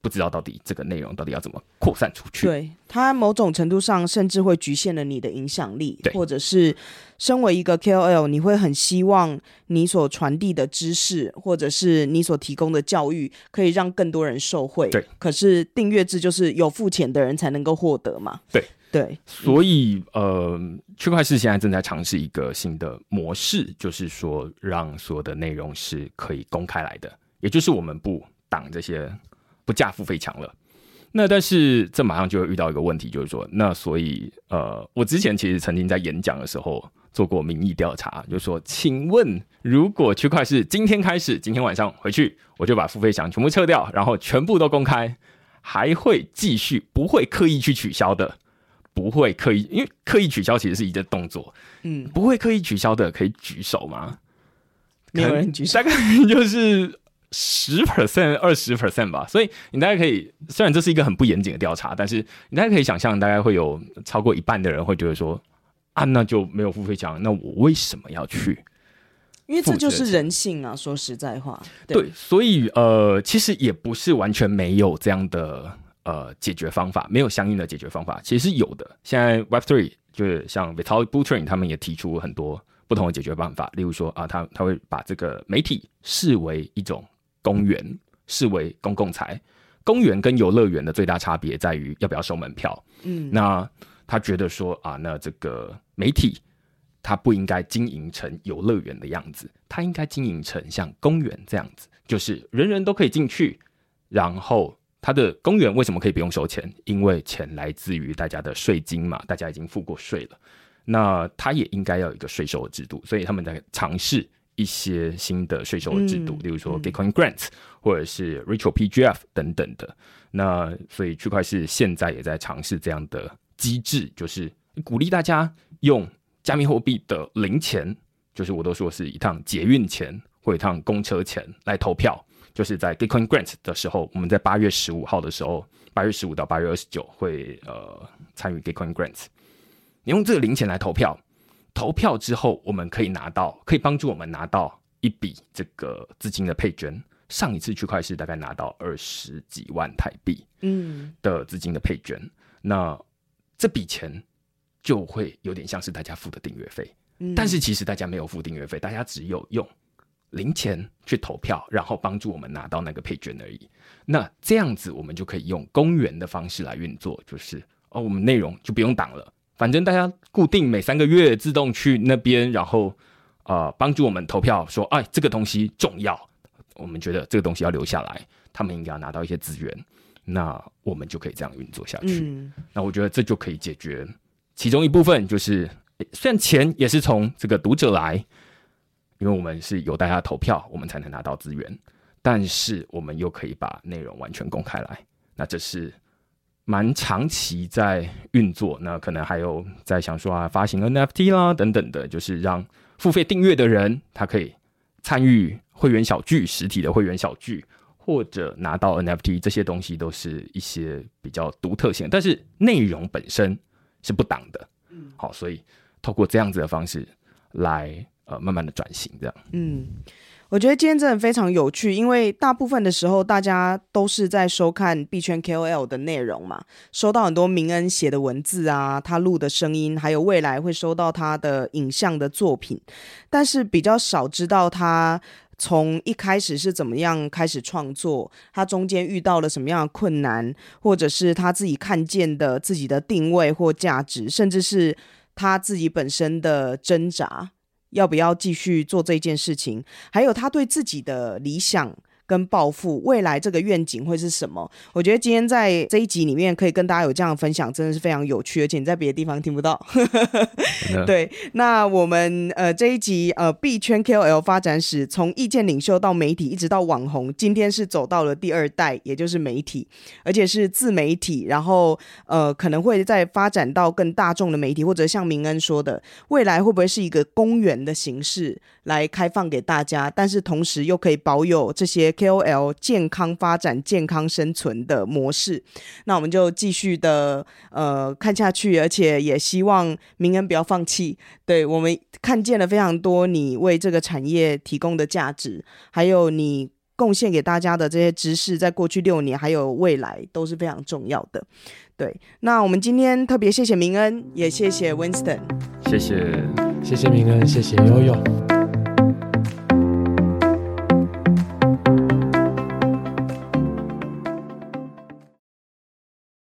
不知道到底这个内容到底要怎么扩散出去。对它某种程度上甚至会局限了你的影响力，或者是身为一个 KOL，你会很希望你所传递的知识，或者是你所提供的教育，可以让更多人受惠。对，可是订阅制就是有付钱的人才能够获得嘛。对对，所以，呃，区块市现在正在尝试一个新的模式，就是说让所有的内容是可以公开来的，也就是我们不挡这些不架付费墙了。那但是这马上就会遇到一个问题，就是说，那所以，呃，我之前其实曾经在演讲的时候做过民意调查，就是说，请问如果区块是今天开始，今天晚上回去，我就把付费墙全部撤掉，然后全部都公开，还会继续不会刻意去取消的？不会刻意，因为刻意取消其实是一个动作，嗯，不会刻意取消的可以举手吗？没有人举手大概就是十 percent、二十 percent 吧。所以你大概可以，虽然这是一个很不严谨的调查，但是你大概可以想象，大概会有超过一半的人会觉得说，啊，那就没有付费墙，那我为什么要去？因为这就是人性啊。说实在话，对，所以呃，其实也不是完全没有这样的呃解决方法，没有相应的解决方法，其实是有的。现在 Web Three 就是像 Vitalik Buterin 他们也提出很多不同的解决办法，例如说啊，他他会把这个媒体视为一种公园，视为公共财。公园跟游乐园的最大差别在于要不要收门票。嗯，那他觉得说啊，那这个媒体它不应该经营成游乐园的样子，它应该经营成像公园这样子，就是人人都可以进去。然后它的公园为什么可以不用收钱？因为钱来自于大家的税金嘛，大家已经付过税了。那它也应该要有一个税收的制度，所以他们在尝试一些新的税收的制度，嗯例如说嗯 Bitcoin Grants 或者是 Ritual PGF 等等的。那所以区块是现在也在尝试这样的机制，就是鼓励大家用加密货币的零钱，就是我都说是一趟捷运钱或一趟公车钱来投票。就是在 Bitcoin Grant 的时候，我们在八月十五号的时候，八月十五到八月二十九会呃参与 Bitcoin Grant。你用这个零钱来投票，投票之后，我们可以拿到，可以帮助我们拿到一笔这个资金的配捐。上一次区块市大概拿到二十几万台币，嗯，的资金的配捐，那这笔钱就会有点像是大家付的订阅费，嗯但是其实大家没有付订阅费，大家只有用零钱去投票，然后帮助我们拿到那个配捐而已。那这样子，我们就可以用公园的方式来运作，就是哦，我们内容就不用挡了，反正大家固定每三个月自动去那边，然后呃帮助我们投票说，哎，这个东西重要，我们觉得这个东西要留下来，他们应该要拿到一些资源，那我们就可以这样运作下去。嗯那我觉得这就可以解决其中一部分，就是虽然钱也是从这个读者来，因为我们是有大家投票，我们才能拿到资源，但是我们又可以把内容完全公开来，那这是蛮长期在运作，那可能还有在想说啊，发行 NFT 啦等等的，就是让付费订阅的人他可以参与会员小聚，实体的会员小聚，或者拿到 NFT 这些东西都是一些比较独特性，但是内容本身是不挡的。嗯，好，所以透过这样子的方式来呃慢慢的转型，这样。嗯，我觉得今天真的非常有趣，因为大部分的时候大家都是在收看币圈 KOL 的内容嘛，收到很多明恩写的文字啊，他录的声音，还有未来会收到他的影像的作品，但是比较少知道他。从一开始是怎么样开始创作，他中间遇到了什么样的困难，或者是他自己看见的自己的定位或价值，甚至是他自己本身的挣扎，要不要继续做这件事情，还有他对自己的理想。跟抱负，未来这个愿景会是什么？我觉得今天在这一集里面可以跟大家有这样的分享，真的是非常有趣，而且你在别的地方听不到。[LAUGHS] 对，那我们呃这一集呃币圈 KOL 发展史，从意见领袖到媒体，一直到网红，今天是走到了第二代，也就是媒体，而且是自媒体，然后呃可能会再发展到更大众的媒体，或者像明恩说的，未来会不会是一个公园的形式来开放给大家，但是同时又可以保有这些 KOL 健康发展、健康生存的模式？那我们就继续的呃看下去，而且也希望明恩不要放弃。对我们看见了非常多你为这个产业提供的价值，还有你贡献给大家的这些知识，在过去六年还有未来都是非常重要的。对，那我们今天特别谢谢明恩，也谢谢 Winston。谢谢。谢谢明恩，谢谢悠悠。